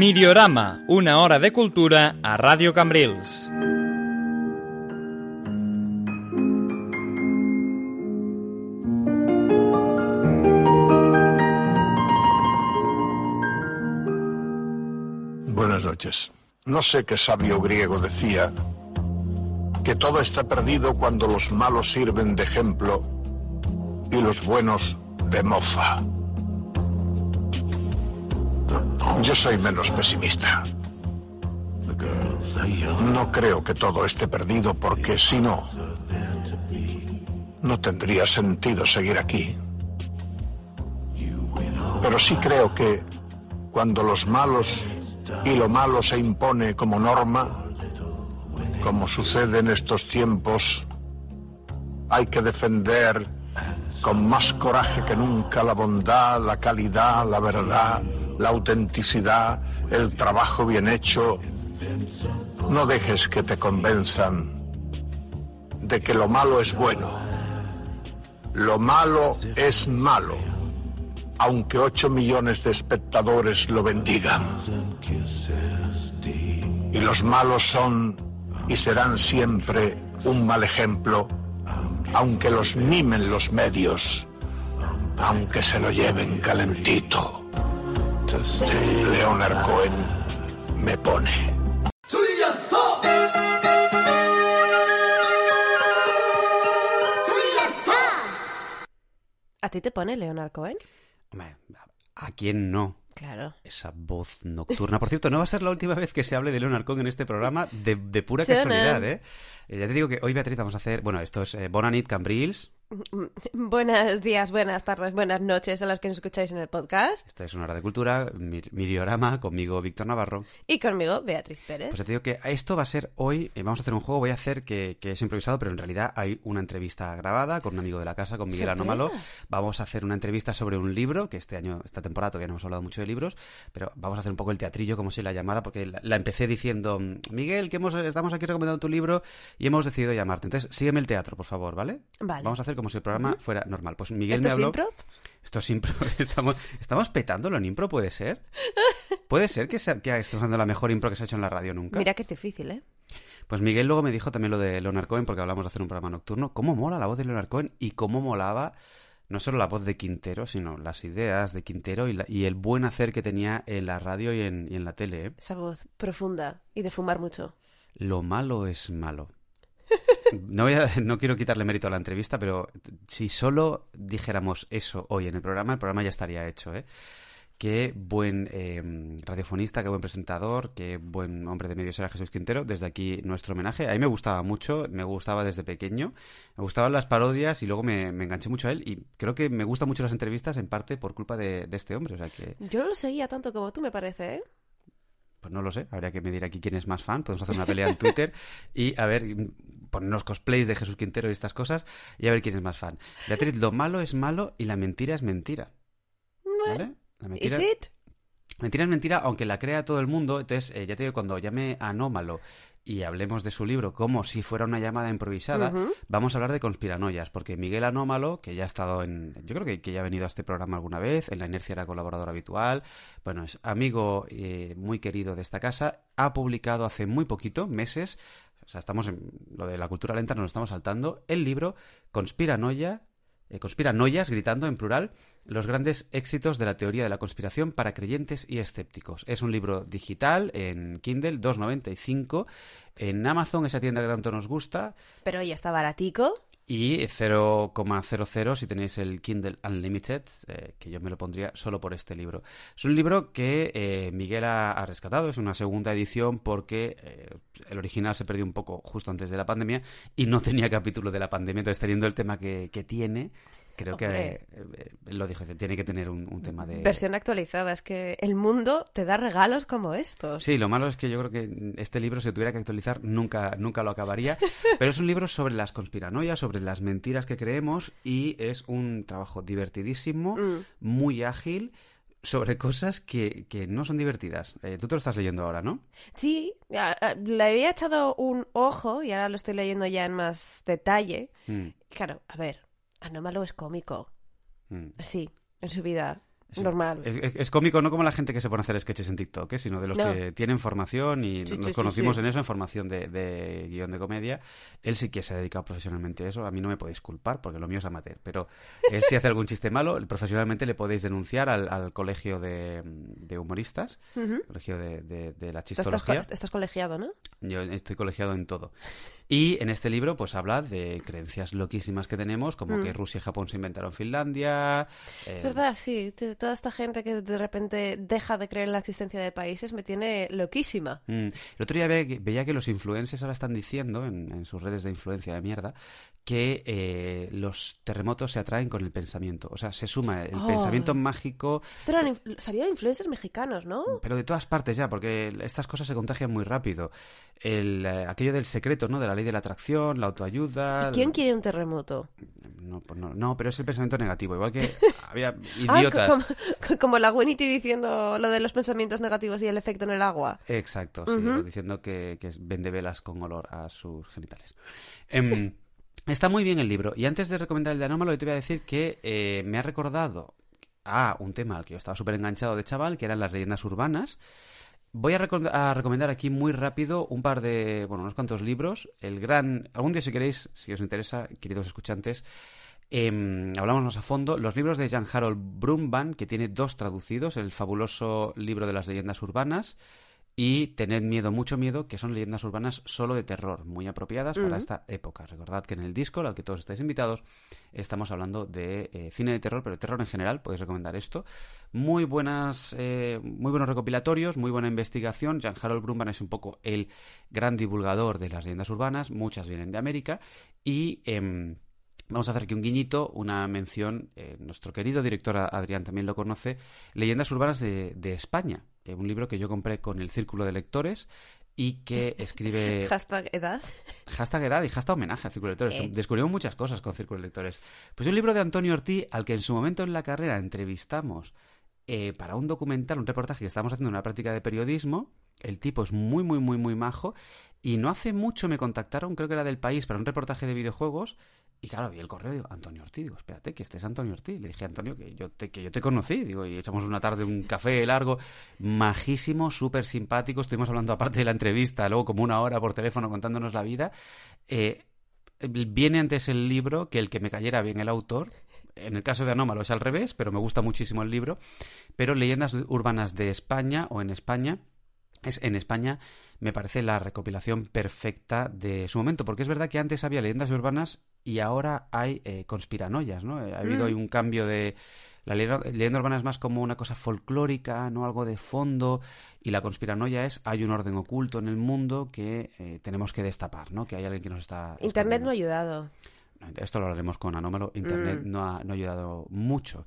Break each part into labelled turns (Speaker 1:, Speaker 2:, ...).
Speaker 1: Midiorama, una hora de cultura a Radio Cambrils.
Speaker 2: Buenas noches. No sé qué sabio griego decía que todo está perdido cuando los malos sirven de ejemplo y los buenos de mofa. Yo soy menos pesimista. No creo que todo esté perdido porque si no, no tendría sentido seguir aquí. Pero sí creo que cuando los malos y lo malo se impone como norma, como sucede en estos tiempos, hay que defender con más coraje que nunca la bondad, la calidad, la verdad, la autenticidad, el trabajo bien hecho. No dejes que te convenzan de que lo malo es bueno. Lo malo es malo, aunque ocho millones de espectadores lo bendigan. Y los malos son y serán siempre un mal ejemplo, aunque los mimen los medios, aunque se lo lleven calentito. Leonard Cohen me pone.
Speaker 3: ¿A ti te pone Leonard Cohen?
Speaker 4: Hombre, ¿a quién no?
Speaker 3: Claro.
Speaker 4: Esa voz nocturna. Por cierto, no va a ser la última vez que se hable de Leonard Cohen en este programa, de, de pura casualidad, ¿eh? ¿eh? Ya te digo que hoy, Beatriz, vamos a hacer... Bueno, esto es eh, Bonanit Cambrils,
Speaker 3: Buenos días, buenas tardes, buenas noches a los que nos escucháis en el podcast.
Speaker 4: Esta es una hora de cultura, Miriorama, conmigo Víctor Navarro.
Speaker 3: Y conmigo Beatriz Pérez.
Speaker 4: Pues te digo que esto va a ser hoy, eh, vamos a hacer un juego, voy a hacer que, es improvisado, pero en realidad hay una entrevista grabada con un amigo de la casa, con Miguel Anómalo. Vamos a hacer una entrevista sobre un libro, que este año, esta temporada todavía no hemos hablado mucho de libros, pero vamos a hacer un poco el teatrillo, como si la llamada, porque la, empecé diciendo, Miguel, que hemos, estamos aquí recomendando tu libro y hemos decidido llamarte. Entonces, sígueme el teatro, por favor, ¿vale?
Speaker 3: Vale.
Speaker 4: Vamos a hacer como si el programa fuera normal. Pues Miguel
Speaker 3: ¿Esto
Speaker 4: me habló.
Speaker 3: Es?
Speaker 4: Esto es impro. Estamos, estamos petándolo en impro, ¿puede ser? ¿Puede ser que, sea, que haciendo la mejor impro que se ha hecho en la radio nunca?
Speaker 3: Mira que es difícil, ¿eh?
Speaker 4: Pues Miguel luego me dijo también lo de Leonard Cohen, porque hablamos de hacer un programa nocturno. ¿Cómo mola la voz de Leonard Cohen y cómo molaba no solo la voz de Quintero, sino las ideas de Quintero y, el buen hacer que tenía en la radio y en, y en la tele? ¿eh?
Speaker 3: Esa voz profunda y de fumar mucho.
Speaker 4: Lo malo es malo. No, voy a, no quiero quitarle mérito a la entrevista, pero si solo dijéramos eso hoy en el programa, el programa ya estaría hecho, ¿eh? Qué buen eh, radiofonista, qué buen presentador, qué buen hombre de medios era Jesús Quintero. Desde aquí nuestro homenaje. A mí me gustaba mucho, me gustaba desde pequeño. Me gustaban las parodias y luego me, enganché mucho a él. Y creo que me gustan mucho las entrevistas en parte por culpa de, de este hombre. O sea que...
Speaker 3: Yo no lo seguía tanto como tú, me parece, ¿eh?
Speaker 4: Pues no lo sé, habría que medir aquí quién es más fan. Podemos hacer una pelea en Twitter y a ver, ponernos cosplays de Jesús Quintero y estas cosas y a ver quién es más fan. Beatriz, lo malo es malo y la mentira es mentira.
Speaker 3: ¿Vale? La mentira... ¿Is it?
Speaker 4: Mentira es mentira, aunque la crea todo el mundo. Entonces, eh, ya te digo, cuando llame anómalo y hablemos de su libro como si fuera una llamada improvisada, vamos a hablar de conspiranoias, porque Miguel Anómalo, que ya ha estado en, yo creo que, que, ya ha venido a este programa alguna vez, en la inercia era colaborador habitual, bueno, es amigo eh, muy querido de esta casa, ha publicado hace muy poquito, meses, o sea, estamos en lo de la cultura lenta, nos estamos saltando, el libro Conspiranoia, eh, conspiranoias, gritando en plural, los grandes éxitos de la teoría de la conspiración para creyentes y escépticos. Es un libro digital en Kindle, 2.95, en Amazon, esa tienda que tanto nos gusta.
Speaker 3: Pero ya está baratico
Speaker 4: y 0,00 si tenéis el Kindle Unlimited, eh, que yo me lo pondría solo por este libro. Es un libro que eh, Miguel ha, rescatado, es una segunda edición porque eh, el original se perdió un poco justo antes de la pandemia y no tenía capítulo de la pandemia, entonces teniendo el tema que, que tiene, creo que eh, eh, lo dijo, tiene que tener un, tema de...
Speaker 3: Versión actualizada, es que el mundo te da regalos como estos.
Speaker 4: Sí, lo malo es que yo creo que este libro, si tuviera que actualizar, nunca, nunca lo acabaría, pero es un libro sobre las conspiranoias, sobre las mentiras que creemos y es un trabajo divertidísimo, mm. muy ágil sobre cosas que, que, no son divertidas. Eh, tú te lo estás leyendo ahora, ¿no?
Speaker 3: Sí, le había echado un ojo y ahora lo estoy leyendo ya en más detalle. Mm. Claro, a ver, Anómalo es cómico.
Speaker 4: Mm.
Speaker 3: Sí, en su vida normal.
Speaker 4: Es, es- es cómico no como la gente que se pone a hacer sketches en TikTok, ¿eh? sino de los
Speaker 3: No.
Speaker 4: que tienen formación y
Speaker 3: Sí,
Speaker 4: nos
Speaker 3: sí,
Speaker 4: conocimos en eso, en formación de, de guion de comedia. Él sí que se ha dedicado profesionalmente a eso. A mí no me podéis culpar porque lo mío es amateur, pero él si hace algún chiste malo, profesionalmente le podéis denunciar al, al colegio de, de humoristas, colegio de, de- de la
Speaker 3: estás,
Speaker 4: chistología.
Speaker 3: estás colegiado, ¿no?
Speaker 4: Yo estoy colegiado en todo. Y en este libro, pues habla de creencias loquísimas que tenemos, como
Speaker 3: Mm.
Speaker 4: que Rusia y Japón se inventaron Finlandia. eh,
Speaker 3: Es verdad, sí. Toda esta gente que de repente deja de creer en la existencia de países me tiene loquísima.
Speaker 4: Mm. El otro día ve- veía que los influencers ahora están diciendo en, en sus redes de influencia de mierda que eh, los terremotos se atraen con el pensamiento. O sea, se suma el
Speaker 3: Oh.
Speaker 4: pensamiento mágico,
Speaker 3: Esto eran inf- salió de influencers mexicanos, ¿no?
Speaker 4: pero de todas partes ya, porque estas cosas se contagian muy rápido. El, eh, aquello del secreto, ¿no? De la ley de la atracción, la autoayuda.
Speaker 3: ¿Y quién quiere un terremoto?
Speaker 4: No, pues no, no, pero es el pensamiento negativo. Igual que había
Speaker 3: Ah,
Speaker 4: idiotas.
Speaker 3: co- como, como la Winity diciendo lo de los pensamientos negativos y el efecto en el agua.
Speaker 4: Exacto, sí, diciendo que, que vende velas con olor a sus genitales. Em, está muy bien el libro. Y antes de recomendar el de Anómalo, te voy a decir que eh, me ha recordado a un tema al que yo estaba súper enganchado de chaval, que eran las leyendas urbanas. Voy a, a recomendar aquí muy rápido un par de, bueno, unos cuantos libros. El gran, algún día si queréis, si os interesa, queridos escuchantes, em, hablamos más a fondo. Los libros de Jan Harold Brumban, que tiene dos traducidos, el fabuloso libro de las leyendas urbanas y Tened miedo, mucho miedo, que son leyendas urbanas solo de terror, muy apropiadas para esta época. Recordad que en el Discord, al que todos estáis invitados, estamos hablando de eh, cine de terror, pero terror en general, podéis recomendar esto. Muy buenas, eh, muy buenos recopilatorios, muy buena investigación. Jan Harold Brumban es un poco el gran divulgador de las leyendas urbanas, muchas vienen de América, y em, Vamos a hacer aquí un guiñito, una mención. eh, nuestro querido director Adrián también lo conoce. Leyendas urbanas de, de España. Eh, un libro que yo compré con el Círculo de Lectores y que escribe
Speaker 3: Hashtag edad.
Speaker 4: hashtag edad y hashtag homenaje al Círculo de Lectores.
Speaker 3: Eh.
Speaker 4: Descubrimos muchas cosas con Círculo de Lectores. Pues un libro de Antonio Ortiz al que en su momento en la carrera entrevistamos eh, para un documental, un reportaje que estábamos haciendo una práctica de periodismo. El tipo es muy, muy, muy, muy majo. Y no hace mucho me contactaron, creo que era del país, para un reportaje de videojuegos. Y claro, vi el correo digo, Antonio Ortiz, digo, espérate, que este es Antonio Ortiz. Le dije Antonio que yo te, que yo te conocí, digo, y echamos una tarde, un café largo, majísimo, súper simpático. Estuvimos hablando aparte de la entrevista, luego como una hora por teléfono contándonos la vida. Eh, viene antes el libro que el que me cayera bien el autor. En el caso de Anómalo es al revés, pero me gusta muchísimo el libro. Pero Leyendas Urbanas de España o en España es en España me parece la recopilación perfecta de su momento, porque es verdad que antes había leyendas urbanas y ahora hay eh, conspiranoias, ¿no? Ha habido
Speaker 3: Mm.
Speaker 4: un cambio de la leyenda, urbana es más como una cosa folclórica, no algo de fondo, y la conspiranoia es hay un orden oculto en el mundo que eh, tenemos que destapar, ¿no? Que hay alguien que nos está
Speaker 3: Internet no ha ayudado.
Speaker 4: Esto lo hablaremos con Anómalo. Internet
Speaker 3: Mm.
Speaker 4: no, ha, no ha ayudado mucho.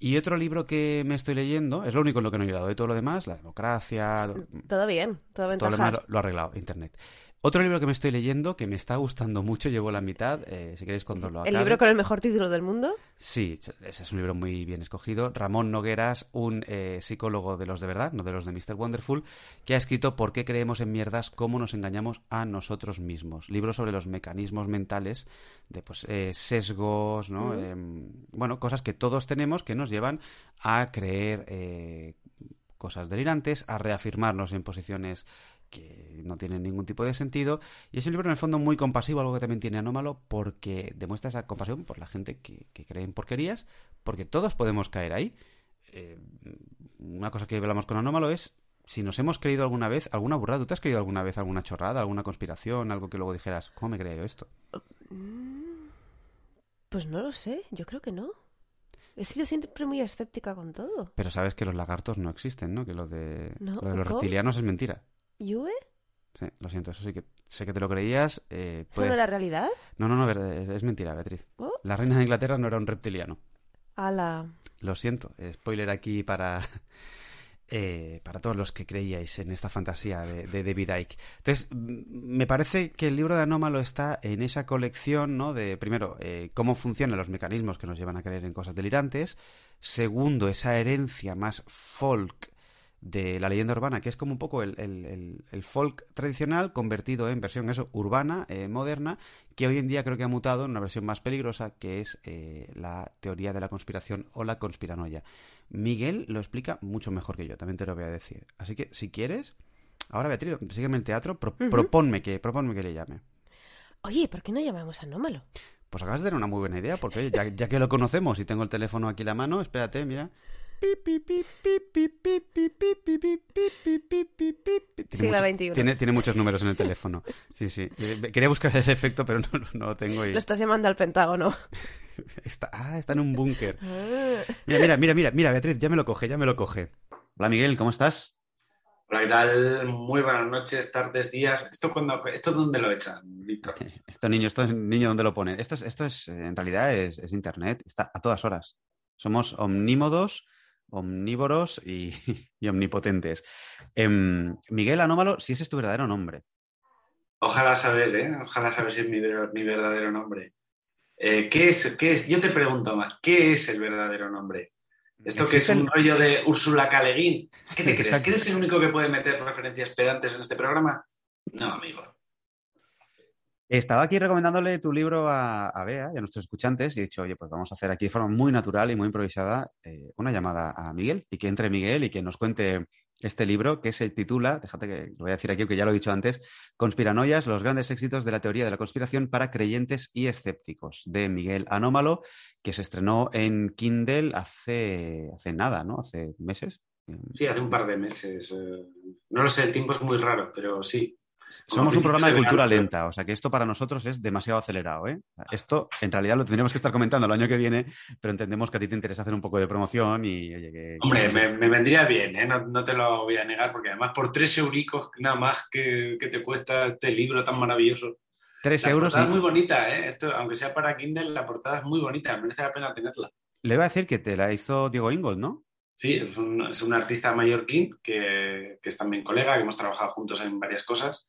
Speaker 4: Y otro libro que me estoy leyendo, es lo único en lo que no ha ayudado, de todo lo demás, la democracia,
Speaker 3: Todo bien, todo
Speaker 4: todo lo demás lo, lo ha arreglado Internet. Otro libro que me estoy leyendo, que me está gustando mucho, llevo la mitad, eh, si queréis cuando lo
Speaker 3: ¿El
Speaker 4: acabe.
Speaker 3: libro con el mejor título del mundo?
Speaker 4: Sí, ese es un libro muy bien escogido. Ramón Nogueras, un eh, psicólogo de los de verdad, no de los de Mr. Wonderful, que ha escrito ¿Por qué creemos en mierdas? ¿Cómo nos engañamos a nosotros mismos? Libro sobre los mecanismos mentales de pues, eh, sesgos, ¿no?
Speaker 3: Mm.
Speaker 4: Em, bueno, cosas que todos tenemos que nos llevan a creer cosas delirantes, a reafirmarnos en posiciones que no tienen ningún tipo de sentido. Y es un libro en el fondo muy compasivo, algo que también tiene anómalo, porque demuestra esa compasión por la gente que, que cree en porquerías, porque todos podemos caer ahí. Eh, una cosa que hablamos con anómalo es si nos hemos creído alguna vez alguna burrada. ¿Tú te has creído alguna vez alguna chorrada, alguna conspiración, algo que luego dijeras, ¿cómo me creo yo esto?
Speaker 3: Pues no lo sé, yo creo que no. He sido siempre muy escéptica con todo.
Speaker 4: Pero sabes que los lagartos no existen, ¿no? Que lo de,
Speaker 3: No,
Speaker 4: lo de los reptilianos es mentira.
Speaker 3: ¿Yue?
Speaker 4: Sí, lo siento, eso sí que sé que te lo creías. eh, puede-
Speaker 3: ¿Sobre la realidad?
Speaker 4: No, no, no, es, es mentira, Beatriz.
Speaker 3: Oh.
Speaker 4: La reina de Inglaterra no era un reptiliano.
Speaker 3: Ala.
Speaker 4: Lo siento, spoiler aquí para, eh, para todos los que creíais en esta fantasía de, de David Icke. Entonces, mm, me parece que el libro de Anómalo está en esa colección, ¿no? De, primero, eh, cómo funcionan los mecanismos que nos llevan a creer en cosas delirantes. Segundo, esa herencia más folk de la leyenda urbana, que es como un poco el, el- el- el folk tradicional convertido en versión eso urbana, eh, moderna, que hoy en día creo que ha mutado en una versión más peligrosa, que es eh, la teoría de la conspiración o la conspiranoia. Miguel lo explica mucho mejor que yo, también te lo voy a decir. Así que, si quieres, ahora Beatriz, sígueme el teatro, pro- proponme, que, proponme que le llame.
Speaker 3: Oye, ¿por qué no llamamos a Nómalo?
Speaker 4: Pues acabas de dar una muy buena idea, porque oye, ya, ya que lo conocemos y tengo el teléfono aquí a la mano, espérate, mira.
Speaker 3: Siglo XXI.
Speaker 4: Tiene, tiene muchos números en el teléfono. Sí, sí. Eh, quería buscar el efecto, pero no, no lo tengo.
Speaker 3: Lo estás llamando al Pentágono.
Speaker 4: Está, ah, está en un búnker.
Speaker 3: Ah.
Speaker 4: Mira, mira, mira, mira, mira, Beatriz, ya me lo coge, ya me lo coge. Hola, Miguel, ¿cómo estás?
Speaker 5: Hola, ¿qué tal? Muy buenas noches, tardes, días. ¿Esto, cuando, esto dónde lo echan, Víctor?
Speaker 4: Esto niño, esto niño, ¿dónde lo ponen? Esto es, esto es en realidad, es, es Internet. Está a todas horas. Somos omnímodos omnívoros y, y omnipotentes. Em, Miguel Anómalo, si ese es tu verdadero nombre.
Speaker 5: Ojalá saber, ¿eh? Ojalá saber si es mi, ver- mi verdadero nombre. Eh, ¿qué es, qué es? Yo te pregunto más, ¿qué es el verdadero nombre? ¿Esto que es un rollo de Úrsula K. Le Guin? ¿Qué te crees? ¿Que eres el único que puede meter referencias pedantes en este programa? No, amigo.
Speaker 4: Estaba aquí recomendándole tu libro a, Bea y a nuestros escuchantes y he dicho, oye, pues vamos a hacer aquí de forma muy natural y muy improvisada eh, una llamada a Miguel y que entre Miguel y que nos cuente este libro que se titula, déjate que lo voy a decir aquí, que ya lo he dicho antes, Conspiranoias, los grandes éxitos de la teoría de la conspiración para creyentes y escépticos, de Miguel Anómalo, que se estrenó en Kindle hace, hace nada, ¿no? Hace meses.
Speaker 5: Sí, hace un par de meses. eh, No lo sé, el tiempo es muy raro, pero sí.
Speaker 4: Somos un programa de cultura lenta, o sea que esto para nosotros es demasiado acelerado, ¿eh? Esto en realidad lo tendríamos que estar comentando el año que viene, pero entendemos que a ti te interesa hacer un poco de promoción y oye que...
Speaker 5: Hombre, me, me vendría bien, ¿eh? no, no te lo voy a negar, porque además por tres euricos nada más que, que te cuesta este libro tan maravilloso.
Speaker 4: Tres
Speaker 5: La
Speaker 4: euros
Speaker 5: portada
Speaker 4: y...
Speaker 5: es muy bonita, ¿eh? Esto, aunque sea para Kindle, la portada es muy bonita, merece la pena tenerla.
Speaker 4: Le iba a decir que te la hizo Diego Ingold, ¿no?
Speaker 5: Sí, es un, es un artista mallorquín que, que es también colega, que hemos trabajado juntos en varias cosas,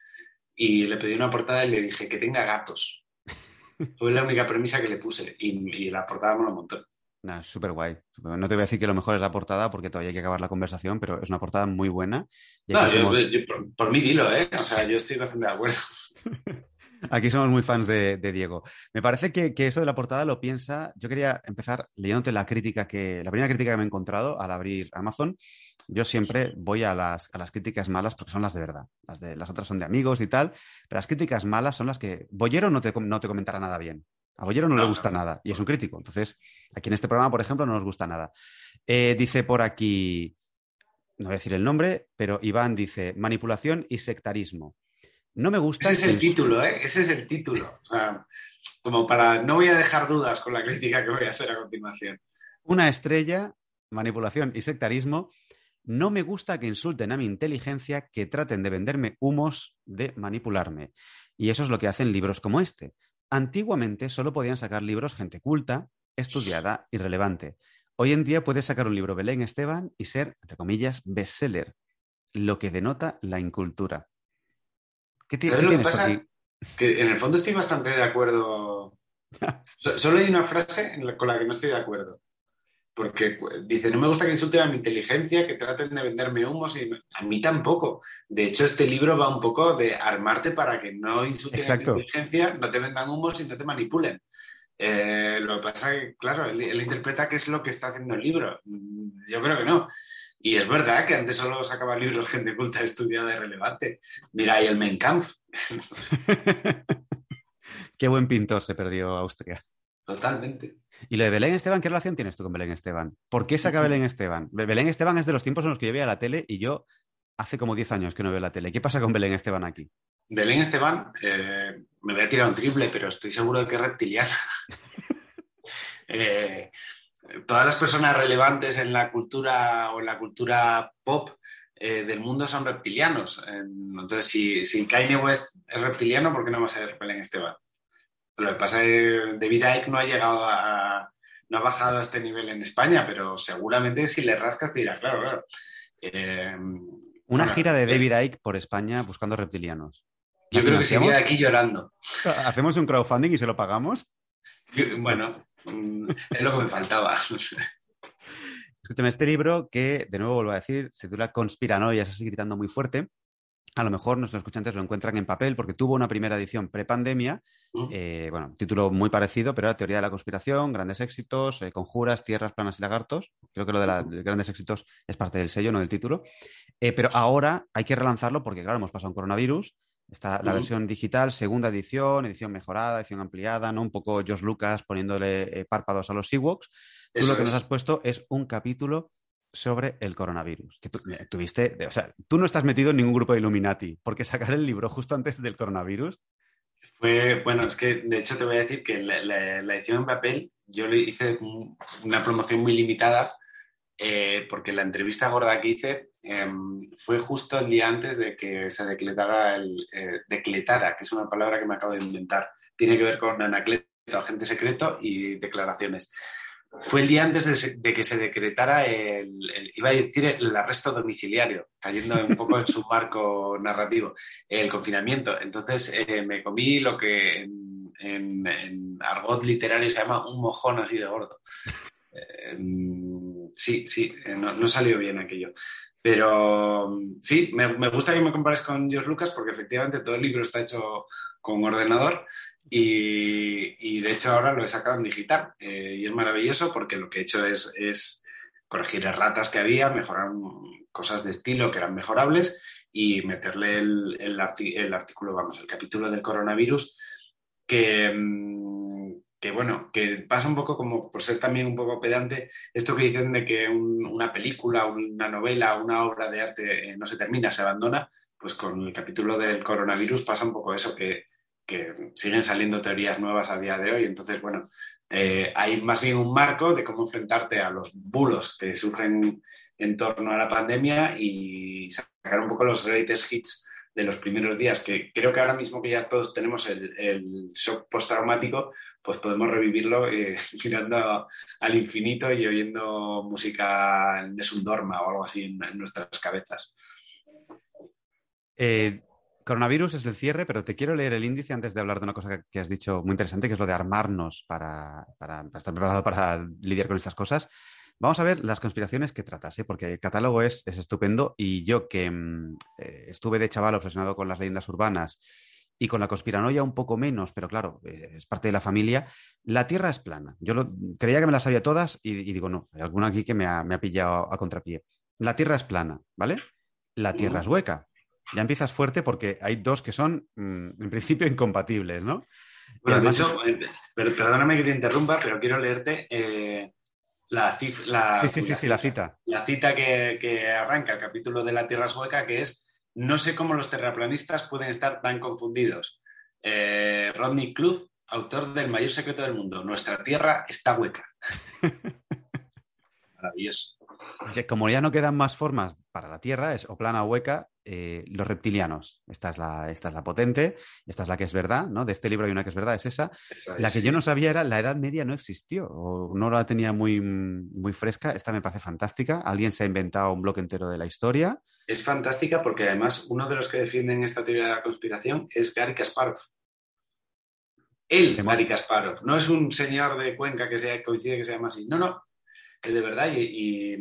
Speaker 5: y le pedí una portada y le dije que tenga gatos. Fue la única premisa que le puse, y, y la portada me lo montó.
Speaker 4: Nah, súper guay. No te voy a decir que lo mejor es la portada porque todavía hay que acabar la conversación, pero es una portada muy buena.
Speaker 5: No, yo- por, por mí dilo, ¿eh? O sea, yo estoy bastante de acuerdo.
Speaker 4: aquí somos muy fans de, de Diego. Me parece que, que eso de la portada lo piensa. Yo quería empezar leyéndote la crítica que, la primera crítica que me he encontrado al abrir Amazon. Yo siempre voy a las, a las críticas malas porque son las de verdad. Las, de, las otras son de amigos y tal, pero las críticas malas son las que Bollero no te, no te comentará nada bien. A Bollero no, le
Speaker 5: No,
Speaker 4: gusta
Speaker 5: no.
Speaker 4: nada y es un crítico. Entonces, aquí en este programa, por ejemplo, no nos gusta nada. Eh, dice por aquí, no voy a decir el nombre, pero Iván dice manipulación y sectarismo. No me gusta.
Speaker 5: Ese es el título, ¿eh? Ese es el título. O sea, como para... No voy a dejar dudas con la crítica que voy a hacer a continuación.
Speaker 4: Una estrella, manipulación y sectarismo. No me gusta que insulten a mi inteligencia, que traten de venderme humos, de manipularme. Y eso es lo que hacen libros como este. Antiguamente solo podían sacar libros gente culta, estudiada y relevante. Hoy en día puedes sacar un libro Belén Esteban y ser, entre comillas, bestseller, lo que denota la incultura. ¿Qué, ti-
Speaker 5: ¿Sabes
Speaker 4: qué
Speaker 5: lo que pasa?
Speaker 4: aquí?
Speaker 5: Que en el fondo estoy bastante de acuerdo. So- Solo hay una frase la- con la que no estoy de acuerdo. Porque dice, no me gusta que insulten a mi inteligencia, que traten de venderme humos, y a mí tampoco. De hecho, este libro va un poco de armarte para que no insulten
Speaker 4: Exacto.
Speaker 5: a tu inteligencia, no te vendan humos y no te manipulen. Eh, lo que pasa es que, claro, él, él interpreta qué es lo que está haciendo el libro. Mm, Yo creo que no. Y es verdad que antes solo sacaba libros gente culta, estudiada y relevante. Mira, y el Mein Kampf.
Speaker 4: Qué buen pintor se perdió Austria.
Speaker 5: Totalmente.
Speaker 4: Y lo de Belén Esteban, ¿qué relación tienes tú con Belén Esteban? ¿Por qué saca Belén Esteban? Be- Belén Esteban es de los tiempos en los que yo veía la tele y yo hace como 10 años que no veo la tele. ¿Qué pasa con Belén Esteban aquí?
Speaker 5: Belén Esteban, eh, me voy a tirar un triple, pero estoy seguro de que es reptiliana. Eh, todas las personas relevantes en la cultura o en la cultura pop eh, del mundo son reptilianos. Entonces, si, si Kanye West es reptiliano, ¿por qué no va a ser Belén Esteban? Lo que pasa es que David Icke no ha llegado a, no ha bajado a este nivel en España, pero seguramente si le rascas te dirá, claro, claro. Eh,
Speaker 4: Una
Speaker 5: bueno,
Speaker 4: gira de David Icke por España buscando reptilianos.
Speaker 5: Yo
Speaker 4: ¿La
Speaker 5: creo que se queda aquí llorando.
Speaker 4: ¿Hacemos un crowdfunding y se lo pagamos?
Speaker 5: Yo- Bueno, mm, es lo que me faltaba.
Speaker 4: Escúchame, este libro que, de nuevo vuelvo a decir, se titula Conspiranoias, así gritando muy fuerte. A lo mejor nuestros escuchantes lo encuentran en papel porque tuvo una primera edición prepandemia Eh, bueno, título muy parecido, pero era Teoría de la conspiración, grandes éxitos, eh, conjuras, tierras planas y lagartos. Creo que lo de, la, de, grandes éxitos es parte del sello, no del título. Eh, pero ahora hay que relanzarlo porque, claro, hemos pasado un coronavirus. Está la versión digital, segunda edición, edición mejorada, edición ampliada, ¿no? Un poco George Lucas poniéndole párpados a los Ewoks. Tú lo que nos has puesto es un capítulo sobre el coronavirus. Que tú, tuviste, o sea, tú no estás metido en ningún grupo de Illuminati, porque sacar el libro justo antes del coronavirus
Speaker 5: fue, bueno, es que de hecho te voy a decir que la, edición en papel yo le hice una promoción muy limitada eh, porque la entrevista gorda que hice em, fue justo el día antes de que se decretara, el, eh, decretara, que es una palabra que me acabo de inventar. Tiene que ver con anacleto, agente secreto y declaraciones fue el día antes de, que se decretara el, iba a decir, el arresto domiciliario, cayendo un poco en su marco narrativo, el confinamiento. Entonces eh, me comí lo que en, argot literario se llama un mojón así de gordo. Eh, sí, sí, eh, no, salió bien aquello. Pero sí, me, me, gusta que me compares con George Lucas porque efectivamente todo el libro está hecho con ordenador y, de hecho ahora lo he sacado en digital eh, y es maravilloso porque lo que he hecho es, es corregir erratas que había, mejorar cosas de estilo que eran mejorables y meterle el, el, artículo, vamos, el capítulo del coronavirus que, mm, que, bueno, que pasa un poco como, por ser también un poco pedante, esto que dicen de que una película, una novela, una obra de arte eh, no se termina, se abandona, pues con el capítulo del coronavirus pasa un poco eso, que que siguen saliendo teorías nuevas a día de hoy. Entonces, bueno, eh, hay más bien un marco de cómo enfrentarte a los bulos que surgen en torno a la pandemia y sacar un poco los greatest hits de los primeros días, que creo que ahora mismo que ya todos tenemos el, shock postraumático, pues podemos revivirlo eh, mirando al infinito y oyendo música en Nesundorma o algo así en, nuestras cabezas.
Speaker 4: Eh, Coronavirus es el cierre, pero te quiero leer el índice antes de hablar de una cosa que, has dicho muy interesante, que es lo de armarnos para, estar preparado para lidiar con estas cosas. Vamos a ver las conspiraciones que tratas, ¿eh? porque el catálogo es, estupendo y yo que mm, eh, estuve de chaval obsesionado con las leyendas urbanas y con la conspiranoia un poco menos, pero claro, eh, es parte de la familia, la Tierra es plana. Yo creía que me las sabía todas y, digo, no, hay alguna aquí que me ha, me ha pillado a contrapié. La Tierra es plana, ¿vale? La Tierra es hueca ya empiezas fuerte porque hay dos que son, mm, en principio, incompatibles, ¿no?
Speaker 5: Bueno, de hecho, perdóname que te interrumpa, pero quiero leerte eh, la, la,
Speaker 4: sí, sí, sí, sí, la cita.
Speaker 5: La cita que, arranca el capítulo de la Tierra es hueca, que es No sé cómo los terraplanistas pueden estar tan confundidos. Eh, Rodney Clough, autor del mayor secreto del mundo, Nuestra Tierra está hueca. Maravilloso.
Speaker 4: Como ya no quedan más formas para la Tierra, es o plana o hueca, eh, los reptilianos. Esta es, la, esta es la potente, esta es la que es verdad, ¿no? De este libro hay una que es verdad, es esa. la que yo no sabía era la Edad Media no existió, o no la tenía muy, muy fresca. Esta me parece fantástica. Alguien se ha inventado un bloque entero de la historia.
Speaker 5: Es fantástica porque además uno de los que defienden esta teoría de la conspiración es Gary Kasparov. Él, Gary Kasparov. No es un señor de Cuenca que se coincide que se llama así. No, no, de verdad. Y,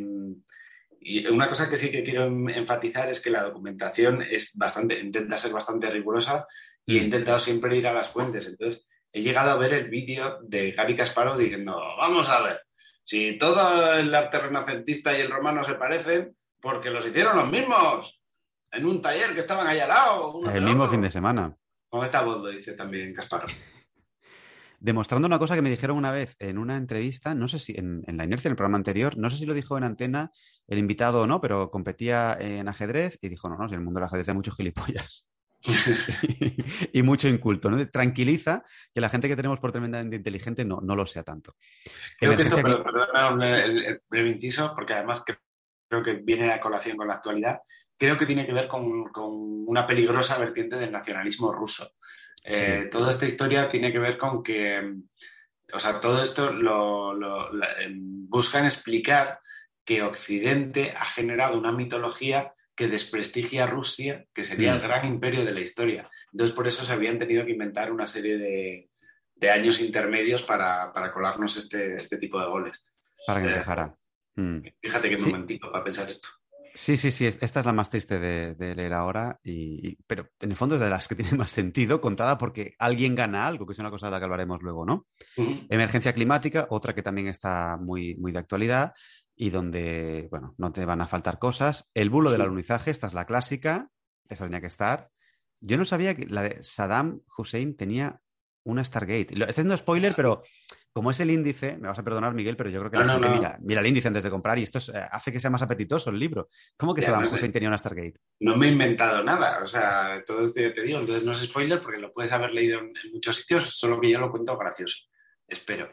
Speaker 5: y, una cosa que sí que quiero enfatizar es que la documentación es bastante, intenta ser bastante rigurosa y he mm. intentado siempre ir a las fuentes. Entonces, he llegado a ver el vídeo de Gary Kasparov diciendo, vamos a ver, si todo el arte renacentista y el romano se parecen, porque los hicieron los mismos, en un taller que estaban ahí al lado.
Speaker 4: el mismo fin de semana.
Speaker 5: Con esta voz lo dice también Kasparov
Speaker 4: demostrando una cosa que me dijeron una vez en una entrevista, no sé si en, la inercia, en el programa anterior, no sé si lo dijo en antena el invitado o no, pero competía en ajedrez y dijo, no, no, si en el mundo del ajedrez hay muchos gilipollas. y, mucho inculto, ¿no? Tranquiliza que la gente que tenemos por tremendamente inteligente no, no lo sea tanto.
Speaker 5: Creo que esto, perdón, el, breve inciso, porque además creo que viene a colación con la actualidad, creo que tiene que ver con, con una peligrosa vertiente del nacionalismo ruso. Eh, toda esta historia tiene que ver con que, o sea, todo esto lo, em, buscan explicar que Occidente ha generado una mitología que desprestigia a Rusia, que sería el mm. gran imperio de la historia. Entonces, por eso se habían tenido que inventar una serie de, años intermedios para, colarnos este, este, tipo de goles.
Speaker 4: Para que eh,
Speaker 5: mm. Fíjate qué momentito para pensar esto.
Speaker 4: Sí, sí, sí, esta es la más triste de, leer ahora, y, pero en el fondo es de las que tiene más sentido, contada porque alguien gana algo, que es una cosa de la que hablaremos luego, ¿no? Emergencia climática, otra que también está muy, muy de actualidad y donde, bueno, no te van a faltar cosas. El bulo del alunizaje, esta es la clásica, esta tenía que estar. Yo no sabía que la de Saddam Hussein tenía una Stargate. Estoy haciendo spoiler, pero como es el índice, me vas a perdonar, Miguel, pero yo creo que la gente Mira, mira, el índice antes de comprar y esto eh, hace que sea más apetitoso el libro. ¿Cómo que Saddam Hussein tenía una Stargate?
Speaker 5: No me he inventado nada, o sea, todo esto te digo, entonces no es spoiler porque lo puedes haber leído en, muchos sitios, solo que yo lo cuento gracioso, espero.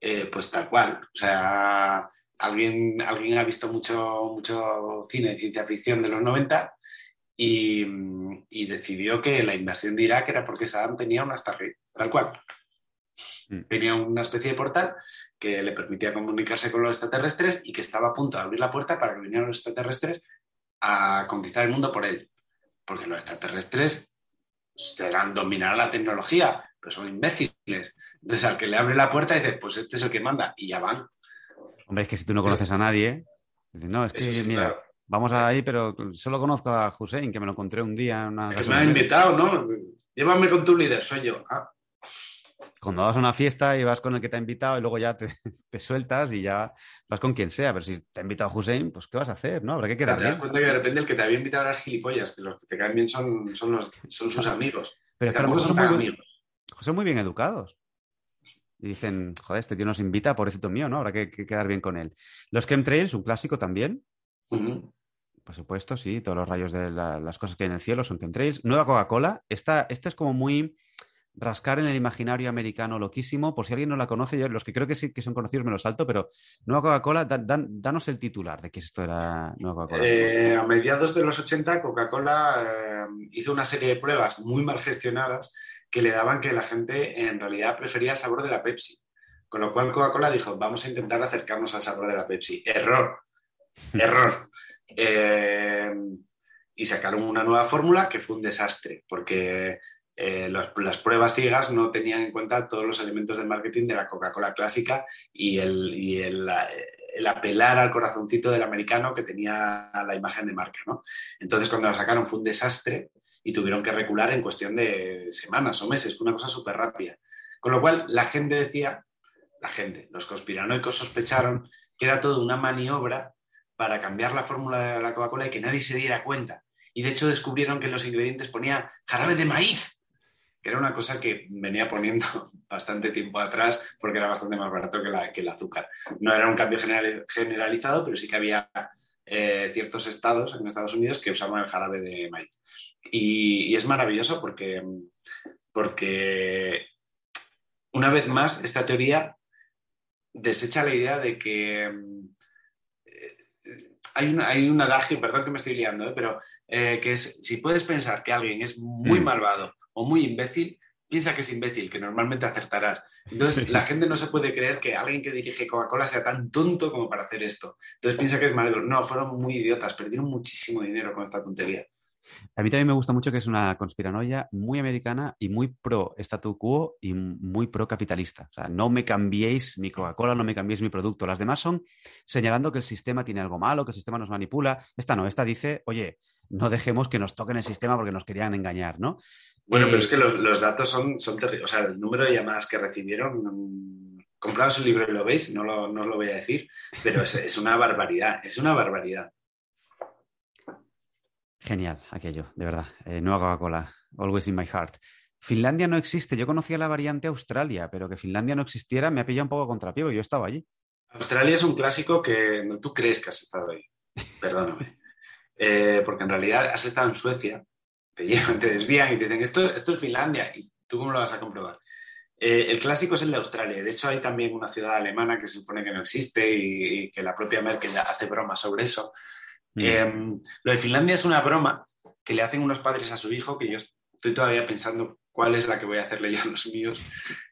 Speaker 5: Eh, pues tal cual, o sea, alguien, alguien ha visto mucho, mucho cine de ciencia ficción de los 90 y, decidió que la invasión de Irak era porque Saddam tenía una Stargate, tal cual. Mm. Tenía una especie de portal que le permitía comunicarse con los extraterrestres y que estaba a punto de abrir la puerta para que vinieran los extraterrestres a conquistar el mundo por él. Porque los extraterrestres serán dominar la tecnología, pero son imbéciles. Entonces, al que le abre la puerta, dice, pues este es el que manda, y ya van.
Speaker 4: Hombre, es que si tú no conoces a nadie, dices, no, es que, mira, Vamos ahí, pero solo conozco a Hussein, que me lo encontré un día en una.
Speaker 5: me ha invitado, ¿no? Llévame con tu líder, soy yo. Ah.
Speaker 4: Cuando vas a una fiesta y vas con el que te ha invitado y luego ya te, sueltas y ya vas con quien sea, pero si te ha invitado Hussein, pues ¿qué vas a hacer? ¿No? Habrá que quedar
Speaker 5: Te das cuenta que de repente el que te había invitado era gilipollas, que los que te caen bien son, son, sus amigos. Pero
Speaker 4: que son, muy, amigos. son muy bien educados. Y dicen, joder, este tío nos invita, pobrecito mío, ¿no? Habrá que, quedar bien con él. Los chemtrails, un clásico también. Por supuesto, sí, todos los rayos de las cosas que hay en el cielo son chemtrails. Nueva Coca-Cola, esta, esta es como muy rascar en el imaginario americano loquísimo. Por si alguien no la conoce, yo los que creo que sí que son conocidos me lo salto, pero Nueva Coca-Cola, danos el titular de qué es esto de la Nueva Coca-Cola.
Speaker 5: Eh, a mediados de los 80, Coca-Cola eh, hizo una serie de pruebas muy mal gestionadas que le daban que la gente en realidad prefería el sabor de la Pepsi. Con lo cual Coca-Cola dijo, vamos a intentar acercarnos al sabor de la Pepsi. Error, error. Eh, y sacaron una nueva fórmula que fue un desastre, porque eh, las pruebas ciegas no tenían en cuenta todos los elementos del marketing de la Coca-Cola clásica y, el, apelar al corazoncito del americano que tenía la imagen de marca. Entonces, cuando la sacaron fue un desastre y tuvieron que recular en cuestión de semanas o meses. Fue una cosa súper rápida. Con lo cual, la gente decía, la gente, los conspiranoicos sospecharon que era todo una maniobra para cambiar la fórmula de la Coca-Cola y que nadie se diera cuenta. Y de hecho descubrieron que en los ingredientes ponía jarabe de maíz, era una cosa que venía poniendo bastante tiempo atrás porque era bastante más barato que, la, que el azúcar. No era un cambio generalizado, pero sí que había eh, ciertos estados en Estados Unidos que usaban el jarabe de maíz. Y, y, es maravilloso porque, porque, una vez más, esta teoría desecha la idea de que hay, un adagio, perdón que me estoy liando, ¿eh? pero eh, que es, si puedes pensar que alguien es muy mm. malvado o muy imbécil, piensa que es imbécil, que normalmente acertarás. Entonces, la gente no se puede creer que alguien que dirige Coca-Cola sea tan tonto como para hacer esto. Entonces, piensa que es malo. No, fueron muy idiotas, perdieron muchísimo dinero con esta tontería.
Speaker 4: A mí también me gusta mucho que es una conspiranoia muy americana y muy pro statu quo y muy pro capitalista. O sea, no me cambiéis mi Coca-Cola, no me cambiéis mi producto. Las demás son señalando que el sistema tiene algo malo, que el sistema nos manipula. Esta no, esta dice, oye, no dejemos que nos toquen el sistema porque nos querían engañar, ¿no?
Speaker 5: Bueno, pero es que los, datos son, son terribles. O sea, el número de llamadas que recibieron, mm, compraos el libro y lo veis, no lo, no lo voy a decir, pero es, es una barbaridad, es una barbaridad.
Speaker 4: Genial, aquello, de verdad. Eh, nueva Coca-Cola, always in my heart. Finlandia no existe. Yo conocía la variante Australia, pero que Finlandia no existiera me ha pillado un poco contrapié, yo estaba allí.
Speaker 5: Australia es un clásico que no, tú crees que has estado ahí. Perdóname. Eh, porque en realidad has estado en Suecia, te, llevan, te desvían y te dicen, esto, esto es Finlandia. ¿Y tú cómo lo vas a comprobar? Eh, el clásico es el de Australia. De hecho, hay también una ciudad alemana que se supone que no existe y, que la propia Merkel hace bromas sobre eso. Mm. Em, lo de Finlandia es una broma que le hacen unos padres a su hijo, que yo estoy todavía pensando cuál es la que voy a hacerle yo a los míos.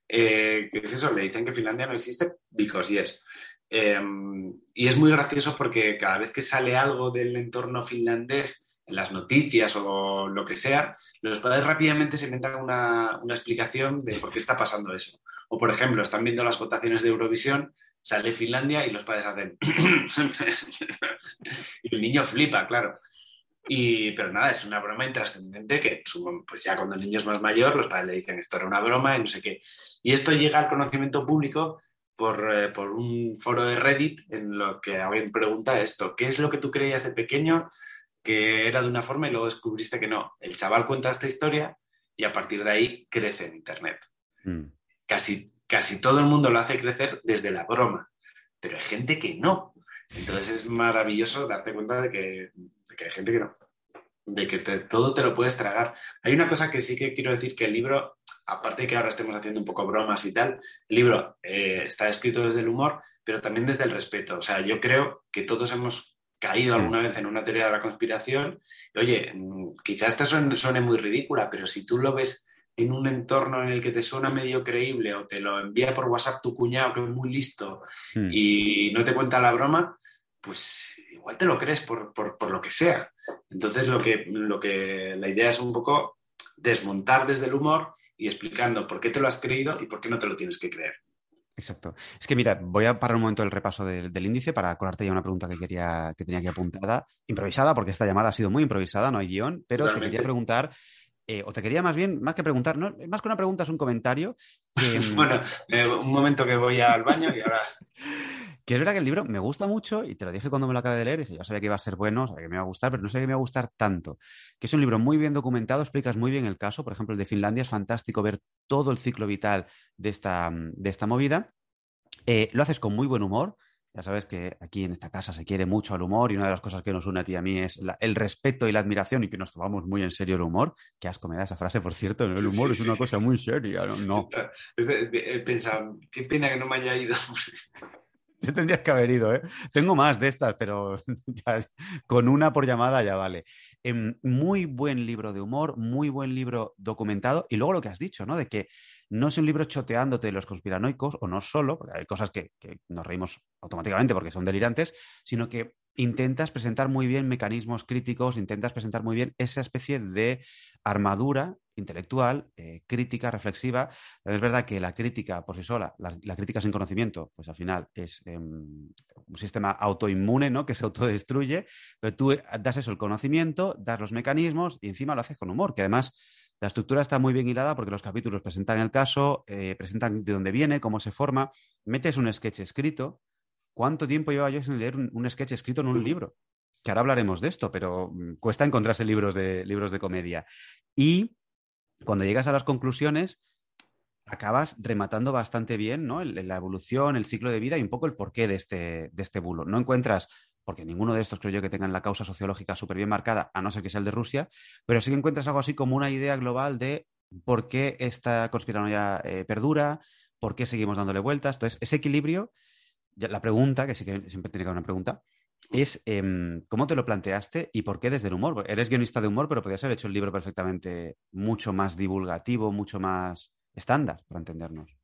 Speaker 5: Eh, que es eso, le dicen que Finlandia no existe, because yes. Em, y es muy gracioso porque cada vez que sale algo del entorno finlandés en las noticias o lo que sea, los padres rápidamente se inventan una, una explicación de por qué está pasando eso. O, por ejemplo, están viendo las votaciones de Eurovisión sale Finlandia y los padres hacen... y el niño flipa, claro. Y, pero nada, es una broma intrascendente que pues ya cuando el niño es más mayor, los padres le dicen esto era una broma y no sé qué. Y esto llega al conocimiento público por, eh, por un foro de Reddit en lo que alguien pregunta esto, ¿qué es lo que tú creías de pequeño que era de una forma y luego descubriste que no? El chaval cuenta esta historia y a partir de ahí crece en Internet. Mm. Casi, casi todo el mundo lo hace crecer desde la broma, pero hay gente que no. Entonces es maravilloso darte cuenta de que, hay gente que no, de que todo te lo puedes tragar. Hay una cosa que sí que quiero decir, que el libro, aparte de que ahora estemos haciendo un poco bromas y tal, el libro eh, está escrito desde el humor, pero también desde el respeto. O sea, yo creo que todos hemos caído alguna vez en una teoría de la conspiración. Oye, mm, quizás esta suene muy ridícula, pero si tú lo ves en un entorno en el que te suena medio creíble o te lo envía por WhatsApp tu cuñado que es muy listo hmm. y no te cuenta la broma, pues igual te lo crees por, lo que sea. Entonces lo que, lo que la idea es un poco desmontar desde el humor y explicando por qué te lo has creído y por qué no te lo tienes que creer.
Speaker 4: Exacto. Es que mira, voy a parar un momento el repaso del, índice para acordarte ya una pregunta que quería que tenía aquí apuntada, improvisada, porque esta llamada ha sido muy improvisada, no hay guion, pero te quería preguntar eh, o te quería más bien, más que preguntar, no, más que una pregunta es un comentario.
Speaker 5: Mm, bueno, eh, un momento que voy al baño y ahora...
Speaker 4: que es verdad que el libro me gusta mucho y te lo dije cuando me lo acabé de leer, dije, yo sabía que iba a ser bueno, sabía que me iba a gustar, pero no sabía que me iba a gustar tanto. Que es un libro muy bien documentado, explicas muy bien el caso, por ejemplo, el de Finlandia, es fantástico ver todo el ciclo vital de esta, de esta movida. Eh, lo haces con muy buen humor, ya sabes que aquí en esta casa se quiere mucho al humor y una de las cosas que nos une a ti y a mí es el respeto y la admiración y que nos tomamos muy en serio el humor. Qué asco me da esa frase, por cierto. El humor es una cosa muy seria. No.
Speaker 5: Pensado, qué pena que no me haya ido.
Speaker 4: Te tendrías que haber ido, ¿eh? Tengo más de estas, pero con una por llamada ya vale. Em, muy buen libro de humor, muy buen libro documentado. Y luego lo que has dicho, ¿no? De que no es un libro choteándote de los conspiranoicos, o no solo, porque hay cosas que, nos reímos automáticamente porque son delirantes, sino que intentas presentar muy bien mecanismos críticos, intentas presentar muy bien esa especie de armadura intelectual, eh, crítica, reflexiva. es verdad que la crítica por sí sola, la, crítica sin conocimiento, pues al final es em, un sistema autoinmune, ¿no? Que se autodestruye, pero tú das eso, el conocimiento, das los mecanismos y encima lo haces con humor, que además la estructura está muy bien hilada porque los capítulos presentan el caso, eh, presentan de dónde viene, cómo se forma, metes un sketch escrito. ¿Cuánto tiempo lleva yo sin leer un, sketch escrito en un libro? Que ahora hablaremos de esto, pero mm, cuesta encontrarse libros de, libros de comedia. Y cuando llegas a las conclusiones, acabas rematando bastante bien ¿no? la evolución, el ciclo de vida y un poco el porqué de este, de este bulo. No encuentras porque ninguno de estos creo yo que tengan la causa sociológica súper bien marcada, a no ser que sea el de Rusia, pero sí que encuentras algo así como una idea global de por qué esta conspiranoia eh, perdura, por qué seguimos dándole vueltas. Entonces, ese equilibrio, la pregunta, que sí que siempre tiene que haber una pregunta, es em, cómo te lo planteaste y por qué desde el humor. Eres guionista de humor, pero podrías haber hecho el libro perfectamente mucho más divulgativo, mucho más estándar, para entendernos.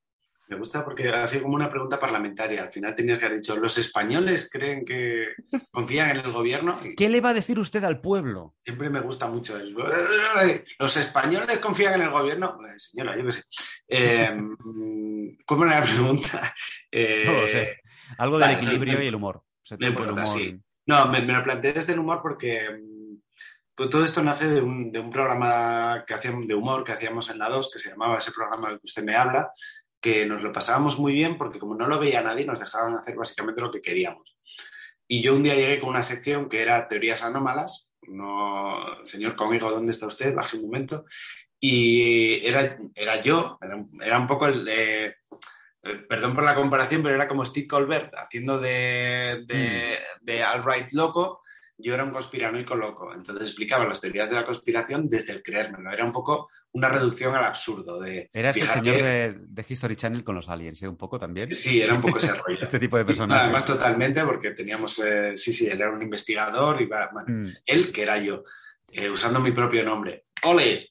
Speaker 5: Me gusta porque ha sido como una pregunta parlamentaria. Al final tenías que haber dicho, ¿los españoles creen que confían en el gobierno?
Speaker 4: ¿Qué le va a decir usted al pueblo?
Speaker 5: Siempre me gusta mucho el... ¿Los españoles confían en el gobierno? Señora, yo qué sé. Em, ¿Cómo era la pregunta?
Speaker 4: no lo sé. Algo del equilibrio y el humor.
Speaker 5: No, me, lo planteé desde el humor porque pues todo esto nace de un, de un, programa que hacíamos, de humor que hacíamos en la 2, que se llamaba ese programa del que usted me habla, que nos lo pasábamos muy bien porque como no lo veía nadie, nos dejaban hacer básicamente lo que queríamos. Y yo un día llegué con una sección que era teorías anómalas. No, señor conmigo, ¿dónde está usted? Baje un momento. Y era, era yo, era, un poco el... Eh, perdón por la comparación, pero era como Steve Colbert haciendo de, de, mm. de Loco, yo era un conspiranoico loco. Entonces explicaba las teorías de la conspiración desde el creérmelo. Era un poco una reducción al absurdo. De,
Speaker 4: era este señor de, History Channel con los aliens, ¿eh? Un poco también.
Speaker 5: Sí, era un poco ese rollo.
Speaker 4: este tipo de personajes.
Speaker 5: además, totalmente, porque teníamos. Eh, sí, sí, él era un investigador. Y, mm. Él, que era yo, eh, usando mi propio nombre. ¡Ole!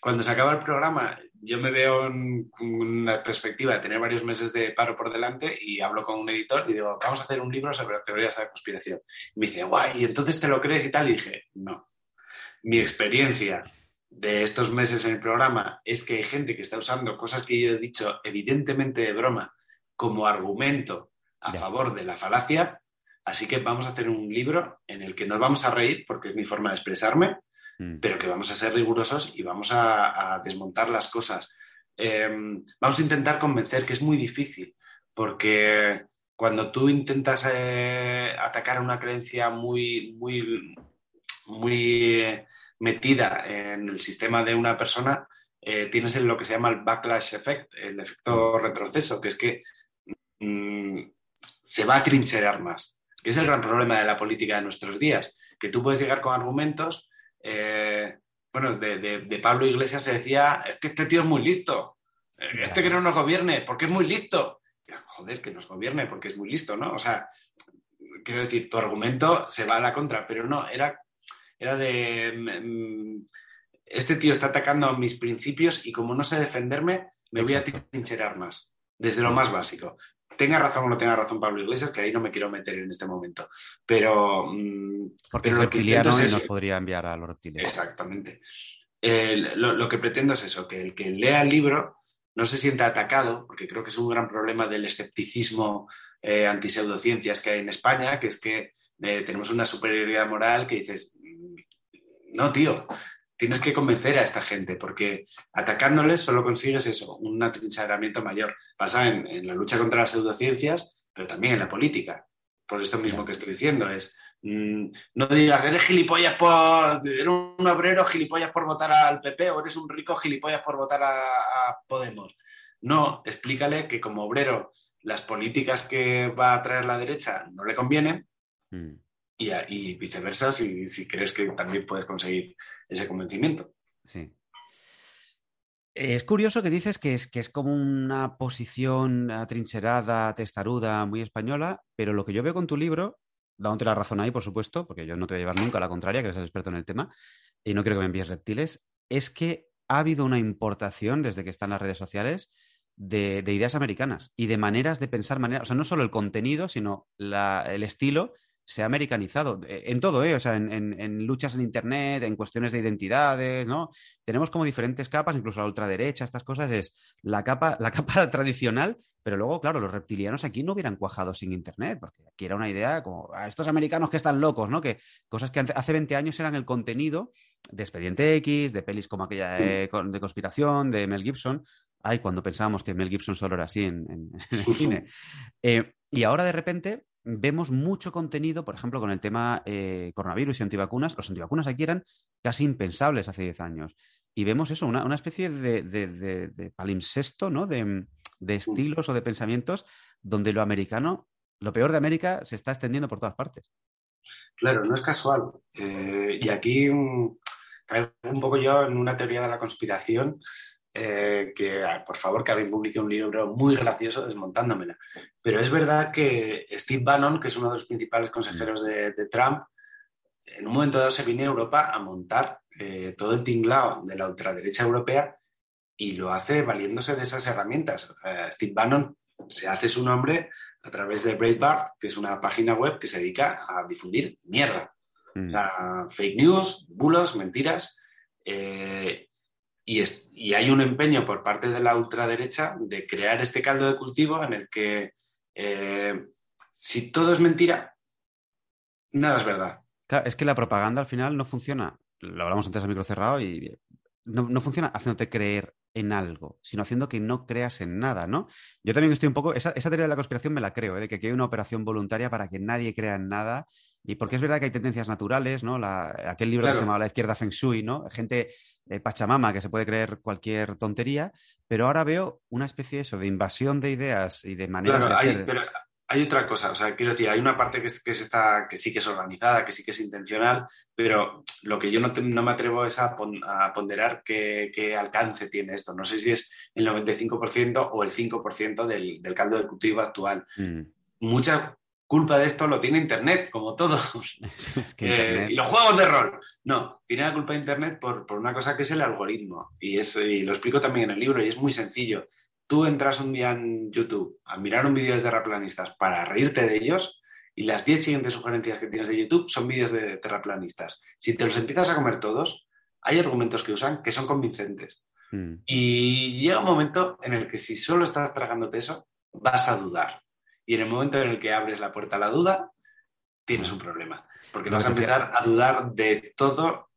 Speaker 5: Cuando se acaba el programa, yo me veo en una perspectiva de tener varios meses de paro por delante y hablo con un editor y digo, vamos a hacer un libro sobre teorías de la conspiración. Y me dice, guay, ¿y entonces te lo crees y tal? Y dije, no. Mi experiencia de estos meses en el programa es que hay gente que está usando cosas que yo he dicho evidentemente de broma como argumento a favor de la falacia, así que vamos a hacer un libro en el que nos vamos a reír, porque es mi forma de expresarme, mm. pero que vamos a ser rigurosos y vamos a, desmontar las cosas. Em, vamos a intentar convencer que es muy difícil, porque cuando tú intentas eh, atacar una creencia muy, muy, muy metida en el sistema de una persona, eh, tienes lo que se llama el backlash effect, el efecto retroceso, que es que mm, se va a trincherar más. Que es el gran problema de la política de nuestros días, que tú puedes llegar con argumentos. Eh, bueno, de, Pablo Iglesias se decía, es que este tío es muy listo, este que no nos gobierne, porque es muy listo. Joder, que nos gobierne porque es muy listo, ¿no? O sea, quiero decir, tu argumento se va a la contra, pero no, era, era de, mm, este tío está atacando mis principios y como no sé defenderme, me voy a trincherar más, desde lo más básico. Tenga razón o no tenga razón Pablo Iglesias, que ahí no me quiero meter en este momento. Pero.
Speaker 4: Mm, Porque es reptiliano y nos podría enviar a los reptiles.
Speaker 5: Exactamente. lo, que pretendo es eso, que el que lea el libro no se sienta atacado, porque creo que es un gran problema del escepticismo eh, antiseudociencias que hay en España, que es que eh, tenemos una superioridad moral que dices, mm, no, tío, tienes que convencer a esta gente, porque atacándoles solo consigues eso, un atrincheramiento mayor. Pasa en, la lucha contra las pseudociencias, pero también en la política. Por esto mismo que estoy diciendo, es mm, no digas, eres gilipollas por. Eres un obrero gilipollas por votar al PP o eres un rico gilipollas por votar a, Podemos. No, explícale que como obrero las políticas que va a traer la derecha no le convienen. Mm y, viceversa si, si, crees que también puedes conseguir ese convencimiento.
Speaker 4: Sí. Es curioso que dices que es, que es como una posición atrincherada, testaruda, muy española, pero lo que yo veo con tu libro, dándote la razón ahí, por supuesto, porque yo no te voy a llevar nunca a la contraria, que eres el experto en el tema, y no quiero que me envíes reptiles, es que ha habido una importación desde que están las redes sociales de, ideas americanas y de maneras de pensar, maneras, o sea, no solo el contenido, sino el estilo se ha americanizado eh, en todo, ¿eh? O sea, en, luchas en Internet, en cuestiones de identidades, ¿no? Tenemos como diferentes capas, incluso la ultraderecha, estas cosas, es la capa, la capa tradicional, pero luego, claro, los reptilianos aquí no hubieran cuajado sin Internet, porque aquí era una idea como, a estos americanos que están locos, ¿no? Que cosas que hace 20 años eran el contenido de Expediente X, de pelis como aquella de, conspiración, de Mel Gibson. Ay, cuando pensábamos que Mel Gibson solo era así en, el cine. Eh, y ahora de repente vemos mucho contenido, por ejemplo, con el tema eh, coronavirus y antivacunas. Los antivacunas aquí eran casi impensables hace 10 años. Y vemos eso, una, especie de, palimpsesto, ¿no? De, estilos o de pensamientos donde lo americano, lo peor de América, se está extendiendo por todas partes.
Speaker 5: Claro, no es casual. Eh, y aquí mm, caigo un poco yo en una teoría de la conspiración eh, que ah, por favor que alguien publique un libro muy gracioso desmontándomela. Pero es verdad que Steve Bannon, que es uno de los principales consejeros de, Trump, en un momento dado se vino a Europa a montar eh, todo el tinglao de la ultraderecha europea y lo hace valiéndose de esas herramientas. Steve Bannon se hace su nombre a través de Breitbart, que es una página web que se dedica a difundir mierda. Mm. fake news, bulos, mentiras. Eh, y, hay un empeño por parte de la ultraderecha de crear este caldo de cultivo en el que eh, si todo es mentira, nada es verdad.
Speaker 4: Claro, es que la propaganda al final no funciona, lo hablamos antes a micro cerrado, y no, funciona haciéndote creer en algo, sino haciendo que no creas en nada, ¿no? Yo también estoy un poco, esa, teoría de la conspiración me la creo, ¿eh? de que aquí hay una operación voluntaria para que nadie crea en nada y porque es verdad que hay tendencias naturales, ¿no? aquel libro que se llamaba La izquierda Feng Shui, ¿no? Gente eh, Pachamama que se puede creer cualquier tontería, pero ahora veo una especie de eso, de invasión de ideas y de maneras de
Speaker 5: hay, Pero hay otra cosa, o sea, quiero decir, hay una parte que, es, que, que sí que es organizada, que sí que es intencional, pero lo que yo no, no me atrevo es a, ponderar qué, alcance tiene esto. No sé si es el 95% o el 5% del, del caldo de cultivo actual. Mm. Mucha culpa de esto lo tiene Internet, como todo. Eh, y los juegos de rol. No, tiene la culpa de Internet por, una cosa que es el algoritmo. Y, eso, y lo explico también en el libro y es muy sencillo. Tú entras un día en YouTube a mirar un vídeo de terraplanistas para reírte de ellos y las 10 siguientes sugerencias que tienes de YouTube son vídeos de terraplanistas. Si te los empiezas a comer todos, hay argumentos que usan que son convincentes. Mm. Y llega un momento en el que si solo estás tragándote eso, vas a dudar Y en el momento en el que abres la puerta a la duda, tienes un problema. Porque vas a empezar a dudar de todo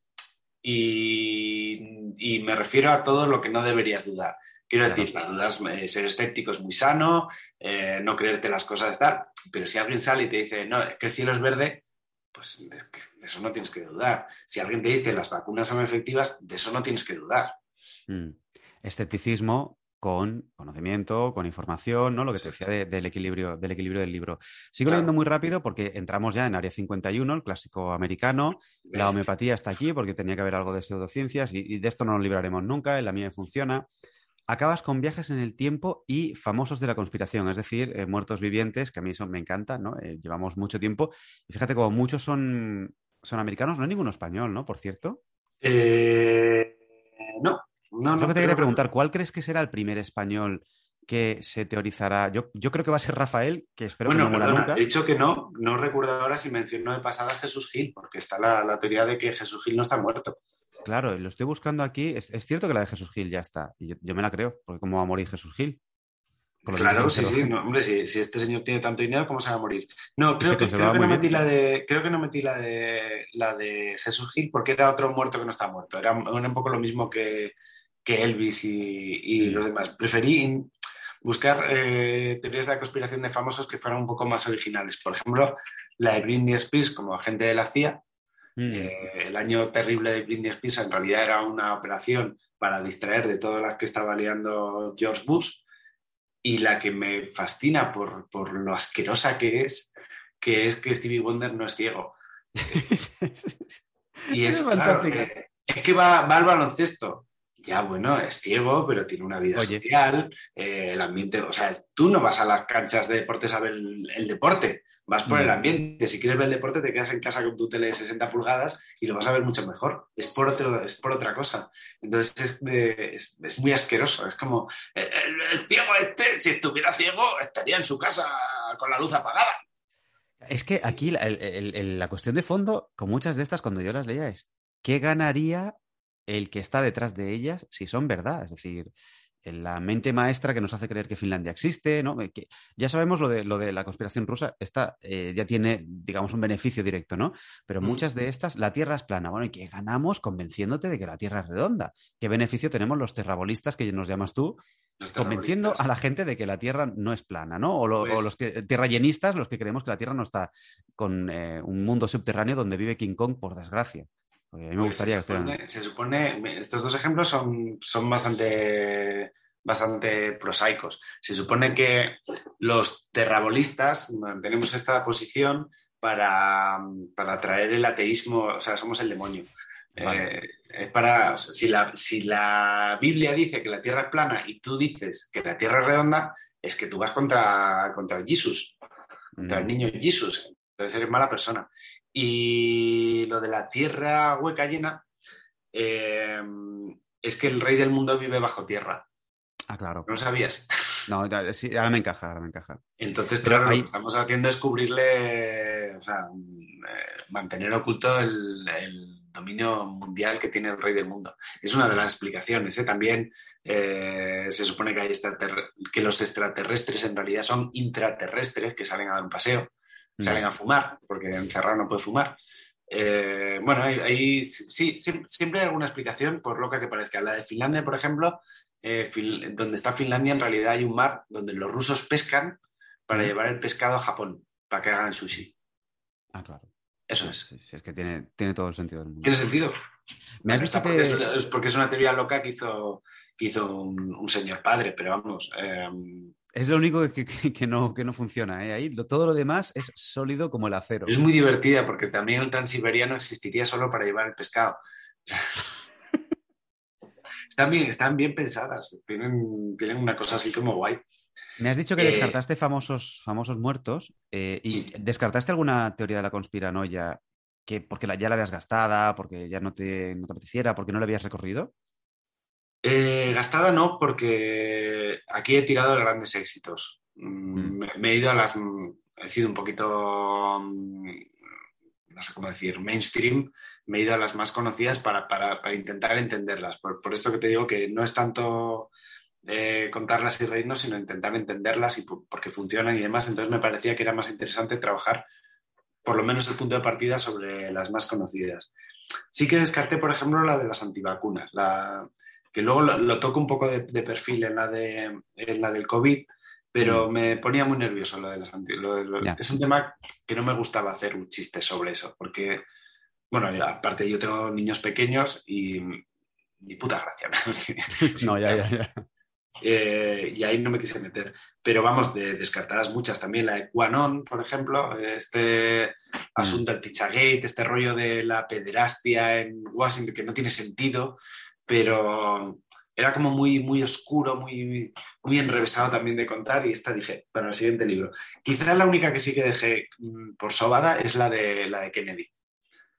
Speaker 5: y, y me refiero a todo lo que no deberías dudar. Quiero decir, las dudas, eh, ser escéptico es muy sano, eh, no creerte las cosas tal, pero si alguien sale y te dice, no, es que el cielo es verde, pues de, de eso no tienes que dudar. Si alguien te dice las vacunas son efectivas, de eso no tienes que dudar.
Speaker 4: Mm. Escepticismo con conocimiento, con información, ¿no? Lo que te decía de- del, equilibrio, del equilibrio del libro. Sigo
Speaker 5: Claro.
Speaker 4: leyendo muy rápido porque entramos ya en Área 51, el clásico americano. La homeopatía está aquí porque tenía que haber algo de pseudociencias y, y de esto no nos libraremos nunca, en la mía funciona. Acabas con viajes en el tiempo y famosos de la conspiración, es decir, eh, muertos vivientes, que a mí eso me encanta, ¿no? Eh, llevamos mucho tiempo. Y fíjate, como muchos son, son americanos, no hay ninguno español, ¿no? Por cierto.
Speaker 5: Eh, no, no,
Speaker 4: que te quería preguntar, ¿cuál crees que será el primer español que se teorizará? Yo, yo creo que va a ser Rafael, que espero
Speaker 5: bueno,
Speaker 4: que no muera
Speaker 5: perdona,
Speaker 4: nunca.
Speaker 5: he dicho que no, no recuerdo ahora si mencionó de pasada a Jesús Gil, porque está la, la teoría de que Jesús Gil no está muerto.
Speaker 4: Claro, lo estoy buscando aquí. Es, es cierto que la de Jesús Gil ya está. Y yo, yo me la creo, porque ¿cómo va a morir Jesús Gil?
Speaker 5: Claro, sí, sí, no, hombre, si, si este señor tiene tanto dinero, ¿cómo se va a morir? No, creo que, creo que no metí
Speaker 4: bien.
Speaker 5: la de, creo que no metí la de la de Jesús Gil porque era otro muerto que no está muerto. Era un poco lo mismo que, que Elvis y, y los demás. Preferí buscar eh, teorías de la conspiración de famosos que fueran un poco más originales. Por ejemplo, la de Britney Spears como agente de la CIA,
Speaker 4: Mm.
Speaker 5: eh, el año terrible de Britney Spears en realidad era una operación para distraer de todas las que estaba liando George Bush. Y la que me fascina por, por lo asquerosa que es, que es que Stevie Wonder no es ciego. Y es,
Speaker 4: Es
Speaker 5: claro, eh, es que va, va al baloncesto. Ya, bueno, es ciego, pero tiene una vida
Speaker 4: Oye.
Speaker 5: social, eh, el ambiente, o sea, tú no vas a las canchas de deportes a ver el, el deporte, vas por el
Speaker 4: No.
Speaker 5: ambiente. Si quieres ver el deporte, te quedas en casa con tu tele de 60 pulgadas y lo vas a ver mucho mejor. Es por, otro, es por otra cosa. Entonces es, de- es, es muy asqueroso. Es como, el, el- el ciego este, si estuviera ciego, estaría en su casa con la luz apagada.
Speaker 4: Es que aquí la, la cuestión de fondo, con muchas de estas, cuando yo las leía, es ¿qué ganaría el que está detrás de ellas si son verdad? Es decir, en la mente maestra que nos hace creer que Finlandia existe, ¿no? Eh, Que ya sabemos lo de, lo de la conspiración rusa, esta eh, ya tiene, digamos, un beneficio directo, ¿no? Pero
Speaker 5: Mm.
Speaker 4: muchas de estas, la Tierra es plana. Bueno, ¿y qué ganamos convenciéndote de que la Tierra es redonda? ¿Qué beneficio tenemos los terrabolistas, que nos llamas tú,
Speaker 5: Los
Speaker 4: convenciendo a la gente de que la Tierra no es plana, ¿no? O, lo- o
Speaker 5: Pues-
Speaker 4: los que, tierrallenistas, los que creemos que la Tierra no está con eh, un mundo subterráneo donde vive King Kong, por desgracia. Porque a mí me gustaría que
Speaker 5: se, supone, se supone- estos dos ejemplos son, son bastante, bastante prosaicos. Se supone que los terrabolistas mantenemos esta posición para, para traer el ateísmo, o sea, somos el demonio.
Speaker 4: Vale.
Speaker 5: Eh, es para, o sea, si, la, si la Biblia dice que la Tierra es plana y tú dices que la Tierra es redonda, es que tú vas contra, contra Jesús contra el niño Jesús. Entonces eres mala persona. Y lo de la tierra hueca llena eh, es que el rey del mundo vive bajo tierra.
Speaker 4: Ah, claro.
Speaker 5: ¿No lo sabías?
Speaker 4: No, ya- sí, ahora me encaja, ahora me encaja.
Speaker 5: Entonces,
Speaker 4: Pero
Speaker 5: claro, lo que estamos haciendo es cubrirle, o sea, eh, mantener oculto el, el dominio mundial que tiene el rey del mundo. Es una de las explicaciones. ¿eh? También eh, se supone que, hay que los extraterrestres en realidad son intraterrestres que salen a dar un paseo, salen a fumar, porque encerrado no puede fumar. Eh, bueno, hay- sí, siempre hay alguna explicación, por loca que parezca. La de Finlandia, por ejemplo, eh, donde está Finlandia, en realidad hay un mar donde los rusos pescan para llevar el pescado a Japón, para que hagan sushi.
Speaker 4: Ah, claro.
Speaker 5: Eso es.
Speaker 4: Sí, sí, es que tiene, tiene todo el sentido del mundo.
Speaker 5: ¿Tiene sentido?
Speaker 4: Me has dicho
Speaker 5: porque,
Speaker 4: que...
Speaker 5: es, es porque es una teoría loca que hizo, que hizo un, un señor padre, pero vamos. eh,
Speaker 4: Es lo único que, que- que no, que no funciona. ¿eh? Ahí todo lo demás es sólido como el acero.
Speaker 5: es muy divertida porque también el transiberiano existiría solo para llevar el pescado. están, bien, están bien pensadas, tienen, tienen una cosa así como guay.
Speaker 4: Me has dicho que
Speaker 5: Eh,
Speaker 4: descartaste famosos, famosos muertos eh, y descartaste alguna teoría de la conspiranoia que porque la, ya la habías gastada, porque ya no te, no te apeteciera, porque no la habías recorrido.
Speaker 5: Eh, gastada no, porque aquí he tirado de grandes éxitos. Mm,
Speaker 4: Mm.
Speaker 5: Me, me he ido a las. He sido un poquito. mm, No sé cómo decir, mainstream. Me he ido a las más conocidas para, para- para intentar entenderlas. Por, por esto que te digo que no es tanto. eh, contarlas y reírnos, sino intentar entenderlas y por, qué funcionan y demás. Entonces me parecía que era más interesante trabajar por lo menos el punto de partida sobre las más conocidas. Sí que descarté, por ejemplo, la de las antivacunas, la, que luego lo, toco un poco de, perfil en la, de, en la del COVID, pero mm. me ponía muy nervioso lo de las antivacunas. Es un tema que no me gustaba hacer un chiste sobre eso, porque, bueno, aparte yo tengo niños pequeños y ni puta gracia.
Speaker 4: no, ya, ya, ya.
Speaker 5: Eh, y ahí no me quise meter. Pero vamos, de, descartadas muchas también. La de Quanon, por ejemplo, este mm. asunto del Pizzagate, este rollo de la pederastia en Washington que no tiene sentido, pero era como muy, muy oscuro, muy, muy enrevesado también de contar. Y esta dije, para el siguiente libro. Quizás la única que sí que dejé mm, por sobada es la de, la de Kennedy.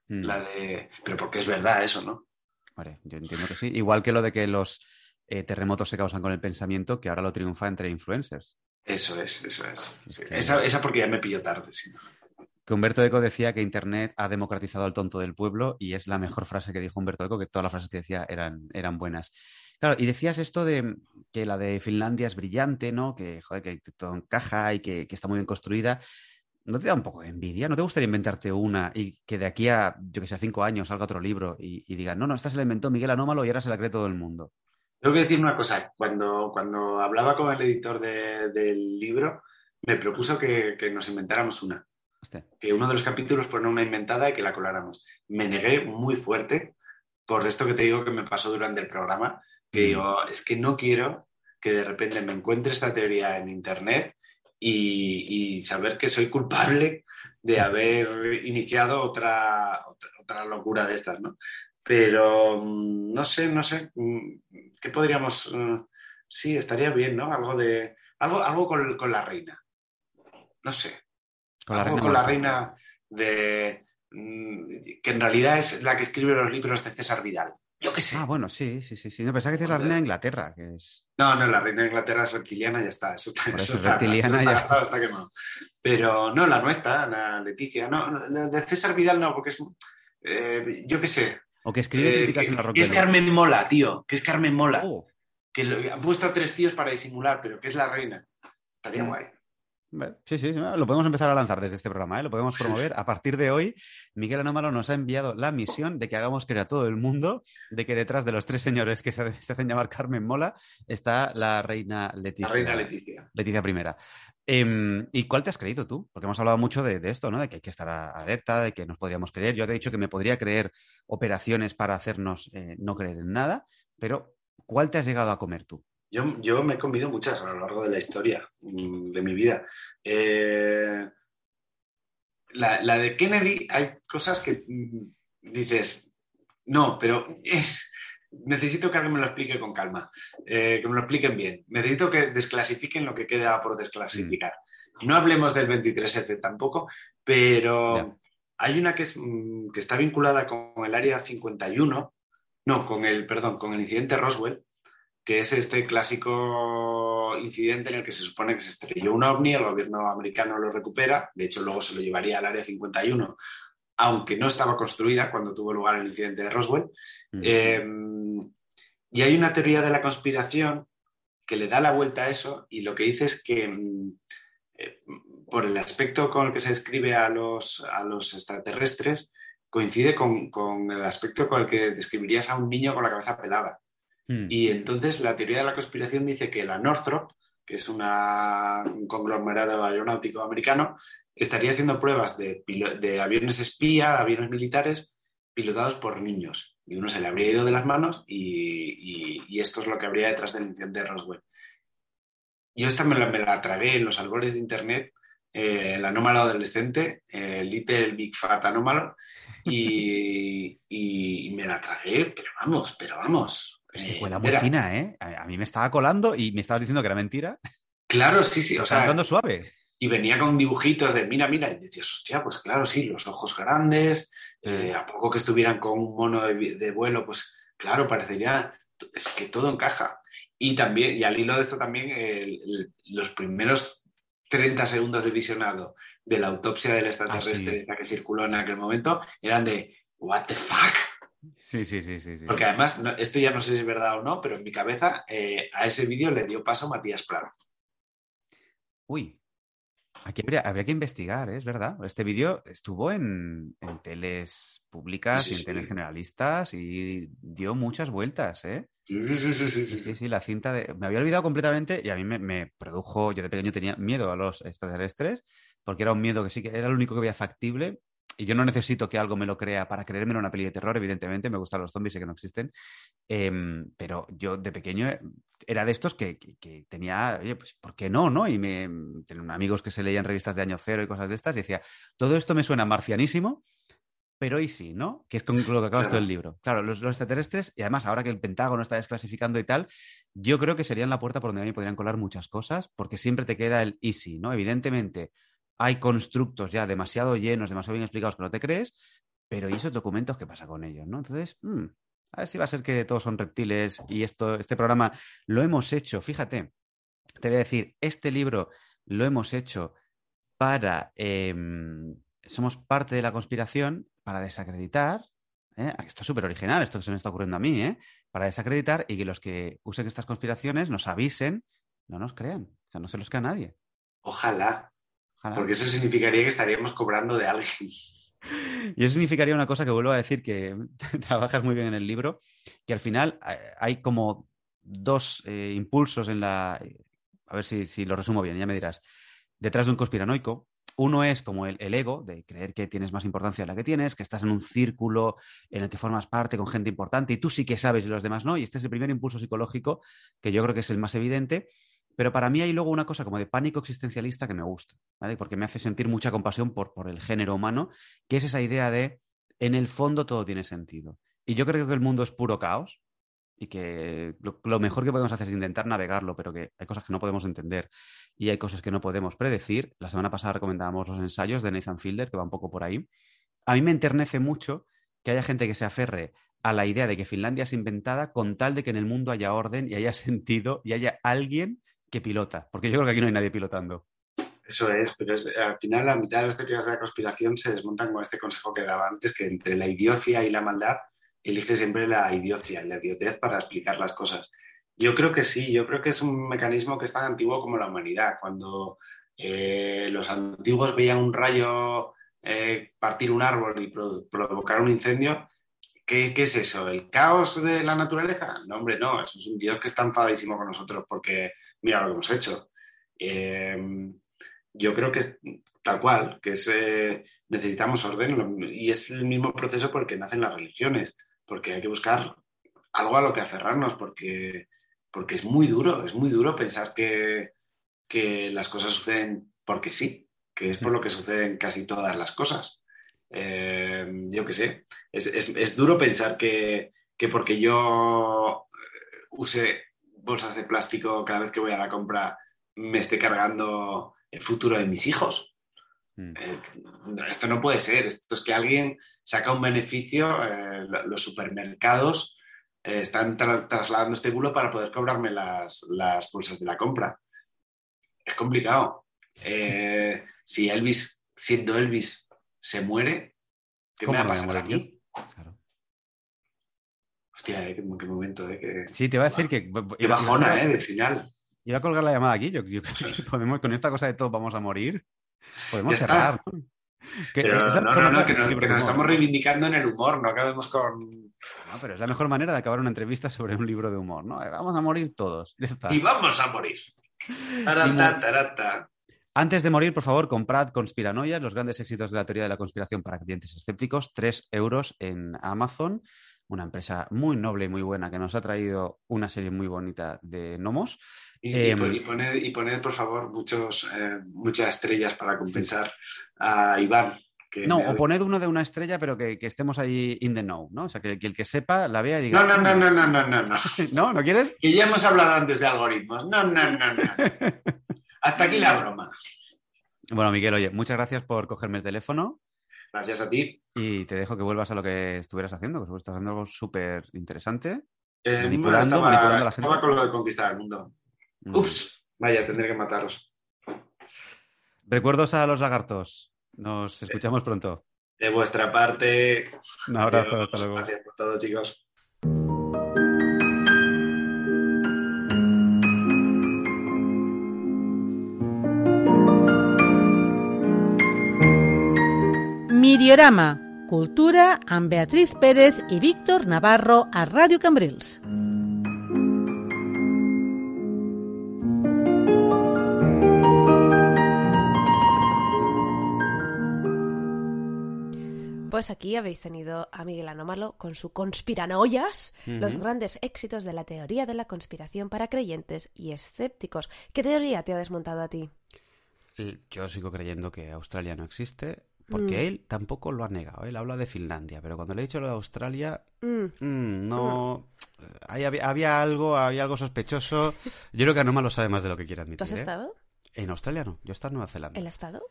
Speaker 5: Mm. La de. Pero porque es verdad eso, ¿no?
Speaker 4: Vale, yo entiendo que sí. Igual que lo de que los eh, terremotos se causan con el pensamiento, que ahora lo triunfa entre influencers.
Speaker 5: Eso es, eso es. Esa, porque ya me pilló tarde.
Speaker 4: Que Humberto Eco decía que Internet ha democratizado al tonto del pueblo y es la mejor frase que dijo Humberto Eco, que todas las frases que decía eran, eran buenas. Claro, y decías esto de que la de Finlandia es brillante, ¿no? Que, joder, que todo encaja y que, está muy bien construida. ¿No te da un poco de envidia? ¿No te gustaría inventarte una y que de aquí a, yo que sé, cinco años salga otro libro y, y digan, no, no, esta se la inventó Miguel Anómalo y ahora se la cree todo el mundo?
Speaker 5: Tengo que decir una cosa, cuando, cuando hablaba con el editor del libro, me propuso que, nos inventáramos una. Que uno de los capítulos fuera una inventada y que la coláramos. Me negué muy fuerte por esto que te digo que me pasó durante el programa, que mm. digo, es que no quiero que de repente me encuentre esta teoría en Internet y, saber que soy culpable de haber iniciado otra, otra, otra, locura de estas, ¿no? Pero mm, no sé, no sé, mm, ¿qué podríamos...? Mm, sí, estaría bien, ¿no? Algo de... Algo, algo con, la reina. No sé. Con la reina. Con la reina de... que en realidad es la que escribe los libros de César Vidal. Yo qué sé.
Speaker 4: Ah, bueno, sí, sí, sí. sí. No, pensaba que es la reina de Inglaterra, que es...
Speaker 5: No, no, la reina de Inglaterra es reptiliana, ya está. Eso, está,
Speaker 4: eso, está, reptiliana ya
Speaker 5: está, está quemado. Pero no, la nuestra, la Leticia. No, de César Vidal no, porque es... Eh, yo qué sé,
Speaker 4: o que escribe eh, críticas en la
Speaker 5: roca. es Carmen Mola, tío. Que es Carmen Mola. Oh. Que han puesto a tres tíos para disimular, pero que es la reina. Estaría mm. guay.
Speaker 4: Sí, sí, lo podemos empezar a lanzar desde este programa, ¿eh? lo podemos promover. A partir de hoy, Miguel Anómalo nos ha enviado la misión de que hagamos creer a todo el mundo de que detrás de los tres señores que se, hacen llamar Carmen Mola está la reina Leticia.
Speaker 5: La reina Leticia.
Speaker 4: Leticia primera. Em, ¿Y cuál te has creído tú? Porque hemos hablado mucho de, esto, ¿no? De que hay que estar alerta, de que nos podríamos creer. Yo te he dicho que me podría creer operaciones para hacernos eh, no creer en nada, pero ¿cuál te has llegado a comer tú?
Speaker 5: Yo, yo me he comido muchas a lo largo de la historia mm, de mi vida. Eh, la, de Kennedy, hay cosas que mm, dices, no, pero necesito que alguien me lo explique con calma, eh, que me lo expliquen bien. Necesito que desclasifiquen lo que queda por desclasificar. Mm. No hablemos del 23F tampoco, pero hay una que, es, que está vinculada con el área 51, no, con el, perdón, con el incidente Roswell, que es este clásico incidente en el que se supone que se estrelló un ovni, el gobierno americano lo recupera, de hecho luego se lo llevaría al área 51 aunque no estaba construida cuando tuvo lugar el incidente de Roswell. Em, y hay una teoría de la conspiración que le da la vuelta a eso y lo que dice es que mm, eh, por el aspecto con el que se describe a los, a los extraterrestres, coincide con, el aspecto con el que describirías a un niño con la cabeza pelada. Hmm. Y entonces la teoría de la conspiración dice que la Northrop, que es un conglomerado aeronáutico americano, estaría haciendo pruebas de, aviones espía, aviones militares, pilotados por niños. Y uno se le habría ido de las manos y, esto es lo que habría detrás del incidente de Roswell. Yo esta me la, tragué en los albores de Internet, eh, el anómalo adolescente, el Little Big Fat Anómalo, y, me la tragué, pero vamos, pero vamos.
Speaker 4: Es que fue muy fina, ¿eh? A, mí me estaba colando y me estabas diciendo que era mentira.
Speaker 5: Claro, sí, sí. O
Speaker 4: sea, suave
Speaker 5: y venía con dibujitos de mira, mira, y decías, hostia, pues claro, sí, los ojos grandes, eh, a poco que estuvieran con un mono de, vuelo, pues claro, parecería es que todo encaja. Y también, y al hilo de esto también, los primeros 30 segundos de visionado de la autopsia del extraterrestre ah, que circuló en aquel momento eran de, ¿What the fuck?
Speaker 4: Sí, sí, sí, sí. sí.
Speaker 5: Porque además, esto ya no sé si es verdad o no, pero en mi cabeza eh, a ese vídeo le dio paso Matías Prado.
Speaker 4: Uy, aquí habría, que investigar, ¿eh? es verdad. Este vídeo estuvo en, teles públicas y en teles generalistas y dio muchas vueltas, ¿eh?
Speaker 5: Sí, sí, sí, sí,
Speaker 4: sí. Sí, la cinta de... Me había olvidado completamente y a mí me, me, produjo, yo de pequeño tenía miedo a los extraterrestres porque era un miedo que sí que era lo único que veía factible y yo no necesito que algo me lo crea para creerme en una peli de terror, evidentemente, me gustan los zombies y que no existen, em, pero yo de pequeño era de estos que, tenía, oye, pues, ¿por qué no? no? Y me, tenía amigos que se leían revistas de año cero y cosas de estas y decía, todo esto me suena marcianísimo, pero y sí, ¿no? Que es con lo que acabas todo el libro. Claro, los, extraterrestres, y además ahora que el Pentágono está desclasificando y tal, yo creo que serían la puerta por donde a mí podrían colar muchas cosas, porque siempre te queda el easy, ¿no? Evidentemente, hay constructos ya demasiado llenos, demasiado bien explicados que no te crees, pero ¿y esos documentos qué pasa con ellos? ¿no? Entonces, mm, a ver si va a ser que todos son reptiles y esto, este programa lo hemos hecho, fíjate, te voy a decir, este libro lo hemos hecho para, em, somos parte de la conspiración para desacreditar, ¿eh? esto es súper original, esto que se me está ocurriendo a mí, ¿eh? para desacreditar y que los que usen estas conspiraciones nos avisen, no nos crean, o sea, no se los crea nadie.
Speaker 5: Ojalá. Porque eso significaría que estaríamos cobrando de alguien.
Speaker 4: Y eso significaría una cosa que vuelvo a decir que trabajas muy bien en el libro, que al final eh, hay como dos eh, impulsos en la... A ver si, lo resumo bien, ya me dirás. Detrás de un conspiranoico, uno es como el, el, ego, de creer que tienes más importancia de la que tienes, que estás en un círculo en el que formas parte con gente importante y tú sí que sabes y los demás no. Y este es el primer impulso psicológico que yo creo que es el más evidente pero para mí hay luego una cosa como de pánico existencialista que me gusta, ¿vale? Porque me hace sentir mucha compasión por, por el género humano, que es esa idea de, en el fondo todo tiene sentido. Y yo creo que el mundo es puro caos y que lo, mejor que podemos hacer es intentar navegarlo, pero que hay cosas que no podemos entender y hay cosas que no podemos predecir. La semana pasada recomendábamos los ensayos de Nathan Fielder, que va un poco por ahí. A mí me enternece mucho que haya gente que se aferre a la idea de que Finlandia es inventada con tal de que en el mundo haya orden y haya sentido y haya alguien que pilota, porque yo creo que aquí no hay nadie pilotando.
Speaker 5: Eso es, pero al final la mitad de las teorías de la conspiración se desmontan con este consejo que daba antes, que entre la idiocia y la maldad elige siempre la idiocia, la idiotez para explicar las cosas. Yo creo que sí, yo creo que es un mecanismo que es tan antiguo como la humanidad. Cuando eh, los antiguos veían un rayo eh, partir un árbol y provocar un incendio, ¿Qué, es eso? ¿El caos de la naturaleza? No, hombre, no, eso es un Dios que está enfadísimo con nosotros porque mira lo que hemos hecho. Em, yo creo que es tal cual, que eh, necesitamos orden y es el mismo proceso por el que nacen las religiones, porque hay que buscar algo a lo que aferrarnos, porque, porque es muy duro, es muy duro pensar que, que las cosas suceden porque sí, que es por lo que suceden casi todas las cosas. Eh, yo qué sé, es, duro pensar que, porque yo eh, use bolsas de plástico cada vez que voy a la compra me esté cargando el futuro de mis hijos. Mm. Eh, esto no puede ser, esto es que alguien saca un beneficio, los supermercados están trasladando este bulo para poder cobrarme las, las, bolsas de la compra. Es complicado. si Elvis, siendo Elvis, se muere, ¿qué me va a pasar a mí? Claro. Hostia, eh, qué, momento, eh, que...
Speaker 4: Sí, te iba a decir que...
Speaker 5: Qué bajona, eh, de final.
Speaker 4: Iba a colgar la llamada aquí, yo, creo que podemos, con esta cosa de todo vamos a morir, podemos cerrar.
Speaker 5: pero, no, no, no, que, nos estamos reivindicando en el humor, no acabemos con...
Speaker 4: No, pero es la mejor manera de acabar una entrevista sobre un libro de humor, ¿no? Vamos a morir todos.
Speaker 5: Y vamos a morir. Tarata, tarata.
Speaker 4: Antes de morir, por favor, comprad Conspiranoias, los grandes éxitos de la teoría de la conspiración para clientes escépticos, 3 euros en Amazon, una empresa muy noble y muy buena que nos ha traído una serie muy bonita de gnomos.
Speaker 5: Y, em, poned, por favor, muchos, eh, muchas estrellas para compensar a Iván.
Speaker 4: no, o poned uno de una estrella, pero que, estemos ahí in the know, ¿no? O sea, que, el que sepa la vea y diga.
Speaker 5: No, no, no, no, no, no, no.
Speaker 4: ¿No? ¿No quieres?
Speaker 5: Que ya hemos hablado antes de algoritmos. No, no, no, no. Hasta aquí la broma.
Speaker 4: Bueno, Miguel, oye, muchas gracias por cogerme el teléfono.
Speaker 5: Gracias a ti.
Speaker 4: Y te dejo que vuelvas a lo que estuvieras haciendo, que estás haciendo algo súper interesante.
Speaker 5: Eh, manipulando, a la gente. con lo de conquistar el mundo. Mm. Ups, vaya, tendré que mataros.
Speaker 4: Recuerdos a los lagartos. Nos escuchamos pronto.
Speaker 5: De vuestra parte.
Speaker 4: Un abrazo, hasta luego.
Speaker 5: Gracias por todo, chicos.
Speaker 6: Miriorama, Cultura amb Beatriz Pérez i Víctor Navarro a Ràdio Cambrils.
Speaker 3: Pues aquí habéis tenido a Miguel Anómalo con su Conspiranoias, los grandes éxitos de la teoría de la conspiración para creyentes y escépticos. ¿Qué teoría te ha desmontado a ti?
Speaker 4: Y Yo sigo creyendo que Australia no existe, porque él tampoco lo ha negado. Él habla de Finlandia, pero cuando le he dicho lo de Australia,
Speaker 3: Mm.
Speaker 4: mm, no. Ahí había, había algo, había algo sospechoso. Yo creo que Anómalo sabe más de lo que quiere admitir.
Speaker 3: ¿Tú has
Speaker 4: ¿eh?
Speaker 3: estado?
Speaker 4: En Australia no, yo he estado en Nueva Zelanda.
Speaker 3: ¿El ha estado?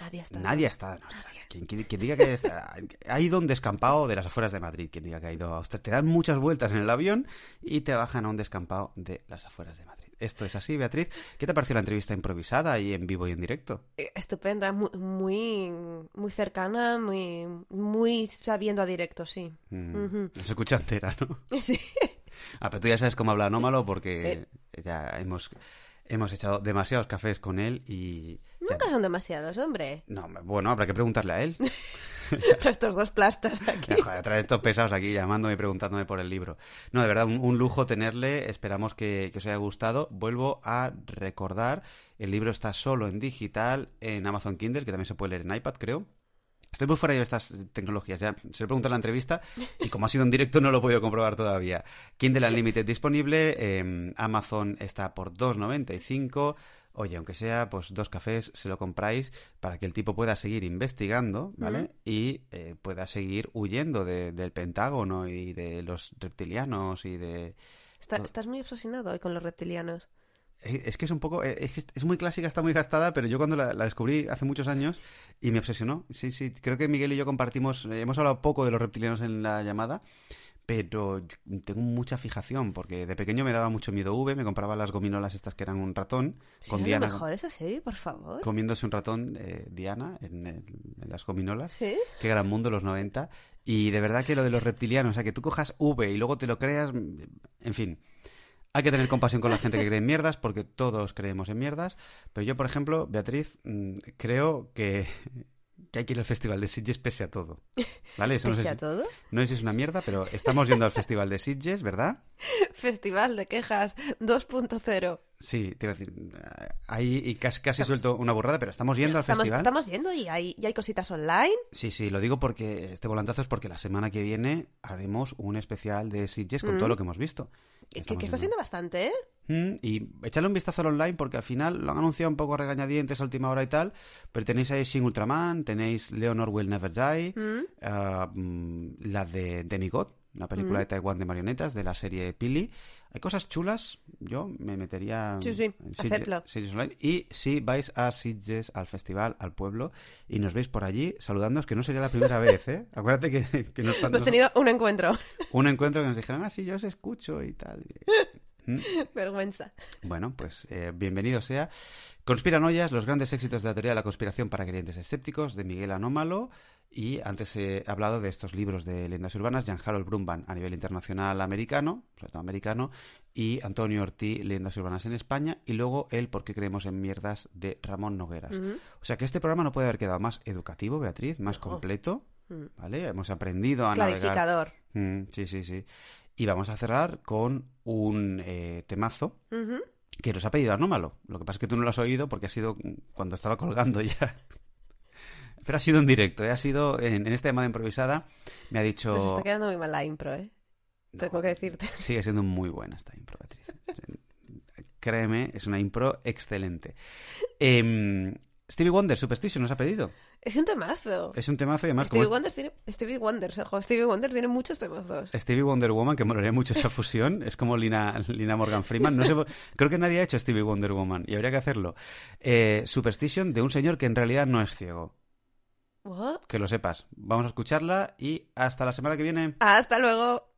Speaker 3: Nadie ha estado.
Speaker 4: Nadie ha estado en Australia. Quien, quien- quien diga que está- ha ido un descampado de las afueras de Madrid, quien diga que ha ido a Australia. Te dan muchas vueltas en el avión y te bajan a un descampado de las afueras de Madrid. Esto es así, Beatriz. ¿Qué te pareció la entrevista improvisada y en vivo y en directo?
Speaker 3: Eh, Estupenda, mu- muy, muy cercana, muy, muy sabiendo a directo, sí.
Speaker 4: Mm. Se escucha entera, ¿no?
Speaker 3: Sí.
Speaker 4: Ah, pero tú ya sabes cómo habla Anómalo porque ya hemos, hemos echado demasiados cafés con él y...
Speaker 3: Nunca son demasiados, hombre.
Speaker 4: No, bueno, habrá que preguntarle a él.
Speaker 3: Estos dos plastas aquí.
Speaker 4: Joder, estos pesados aquí llamándome y preguntándome por el libro. No, de verdad, un, lujo tenerle. Esperamos que, os haya gustado. Vuelvo a recordar, el libro está solo en digital en Amazon Kindle, que también se puede leer en iPad, creo. Estoy muy fuera de estas tecnologías, ya se lo pregunto en la entrevista y como ha sido en directo no lo he podido comprobar todavía. Kindle Unlimited disponible, eh, Amazon está por 2.95. Oye, aunque sea pues dos cafés, se lo compráis para que el tipo pueda seguir investigando, ¿vale? Y eh, pueda seguir huyendo de- del Pentágono y de los reptilianos y de...
Speaker 3: Está- estás muy obsesionado hoy con los reptilianos.
Speaker 4: Eh, Es que es un poco, eh, es, es muy clásica, está muy gastada, pero yo cuando la, la descubrí hace muchos años y me obsesionó. Sí, sí, creo que Miguel y yo compartimos, eh, hemos hablado poco de los reptilianos en la llamada, pero tengo mucha fijación porque de pequeño me daba mucho miedo V, me compraba las gominolas estas que eran un ratón,
Speaker 3: Sí,
Speaker 4: con Diana
Speaker 3: mejor esa serie, por favor.
Speaker 4: comiéndose un ratón, eh, Diana, en, el- en las gominolas.
Speaker 3: ¿Sí?
Speaker 4: Qué gran mundo los 90. Y de verdad que lo de los reptilianos, o sea, que tú cojas V y luego te lo creas, en fin. Hay que tener compasión con la gente que cree en mierdas, porque todos creemos en mierdas. Pero yo, por ejemplo, Beatriz, mm, creo que, que hay que ir al Festival de Sitges pese a todo. ¿Vale? Eso no
Speaker 3: Pese
Speaker 4: sé,
Speaker 3: a
Speaker 4: si,
Speaker 3: todo.
Speaker 4: no sé si es una mierda, pero estamos yendo al Festival de Sitges, ¿verdad?
Speaker 3: Festival de quejas 2.0.
Speaker 4: Sí, te iba a decir, eh, ahí y casi, casi suelto una burrada, pero estamos yendo al
Speaker 3: Estamos,
Speaker 4: festival.
Speaker 3: estamos yendo y hay, y hay cositas online.
Speaker 4: Sí, sí, lo digo porque este volantazo es porque la semana que viene haremos un especial de Sitges con
Speaker 3: Mm.
Speaker 4: todo lo que hemos visto.
Speaker 3: Que, está siendo bastante, ¿eh?
Speaker 4: Mm, Y echarle un vistazo al online porque al final lo han anunciado un poco regañadientes a última hora y tal, pero tenéis ahí Shin Ultraman, tenéis Leonor Will Never Die,
Speaker 3: Mm.
Speaker 4: ah, mm, la de Demigod, la película de Taiwán de marionetas de la serie Pili. Hay cosas chulas, yo me metería
Speaker 3: Sí, sí,
Speaker 4: en Sitges-
Speaker 3: hacedlo.
Speaker 4: Sitges Online. Y si vais a Sitges, al festival, al pueblo, y nos veis por allí saludándonos, que no sería la primera vez, ¿eh? Acuérdate que, que nos,
Speaker 3: Hemos tenido un encuentro.
Speaker 4: un encuentro que nos dijeron, ah, sí, yo os escucho y tal. ¿Mm?
Speaker 3: Vergüenza.
Speaker 4: Bueno, pues eh, bienvenido sea. Conspiranoias, los grandes éxitos de la teoría de la conspiración para creyentes escépticos, de Miguel Anómalo. Y antes he hablado de estos libros de leyendas urbanas, Jan Harold Brumban a nivel internacional americano, sobre todo americano, y Antonio Ortiz, leyendas urbanas en España, y luego el Por qué creemos en mierdas de Ramón Nogueras. O sea que este programa no puede haber quedado más educativo, Beatriz, más
Speaker 3: Ojo.
Speaker 4: completo,
Speaker 3: Mm.
Speaker 4: ¿vale? Hemos aprendido a navegar.
Speaker 3: Clarificador.
Speaker 4: Mm, sí, sí, sí. Y vamos a cerrar con un eh, temazo que nos ha pedido Anómalo. Lo que pasa es que tú no lo has oído porque ha sido cuando estaba colgando ya. Pero ha sido en directo, ¿eh? ha sido en, en esta llamada improvisada. Me ha dicho.
Speaker 3: Nos está quedando muy mal la impro, ¿eh? Tengo que decirte.
Speaker 4: Sigue siendo muy buena esta impro, Beatriz. Créeme, es una impro excelente. Em, Stevie Wonder, Superstition, nos ha pedido.
Speaker 3: Es un temazo.
Speaker 4: Es un temazo y además como
Speaker 3: Stevie
Speaker 4: es
Speaker 3: Wonder tiene... Stevie Wonder, ojo, Stevie Wonder tiene muchos temazos.
Speaker 4: Stevie Wonder Woman, que molaría mucho esa fusión. Es como Lina, Lina Morgan Freeman. No sé, creo que nadie ha hecho Stevie Wonder Woman y habría que hacerlo. Eh, Superstition de un señor que en realidad no es ciego. Que lo sepas. Vamos a escucharla y hasta la semana que viene.
Speaker 3: Hasta luego.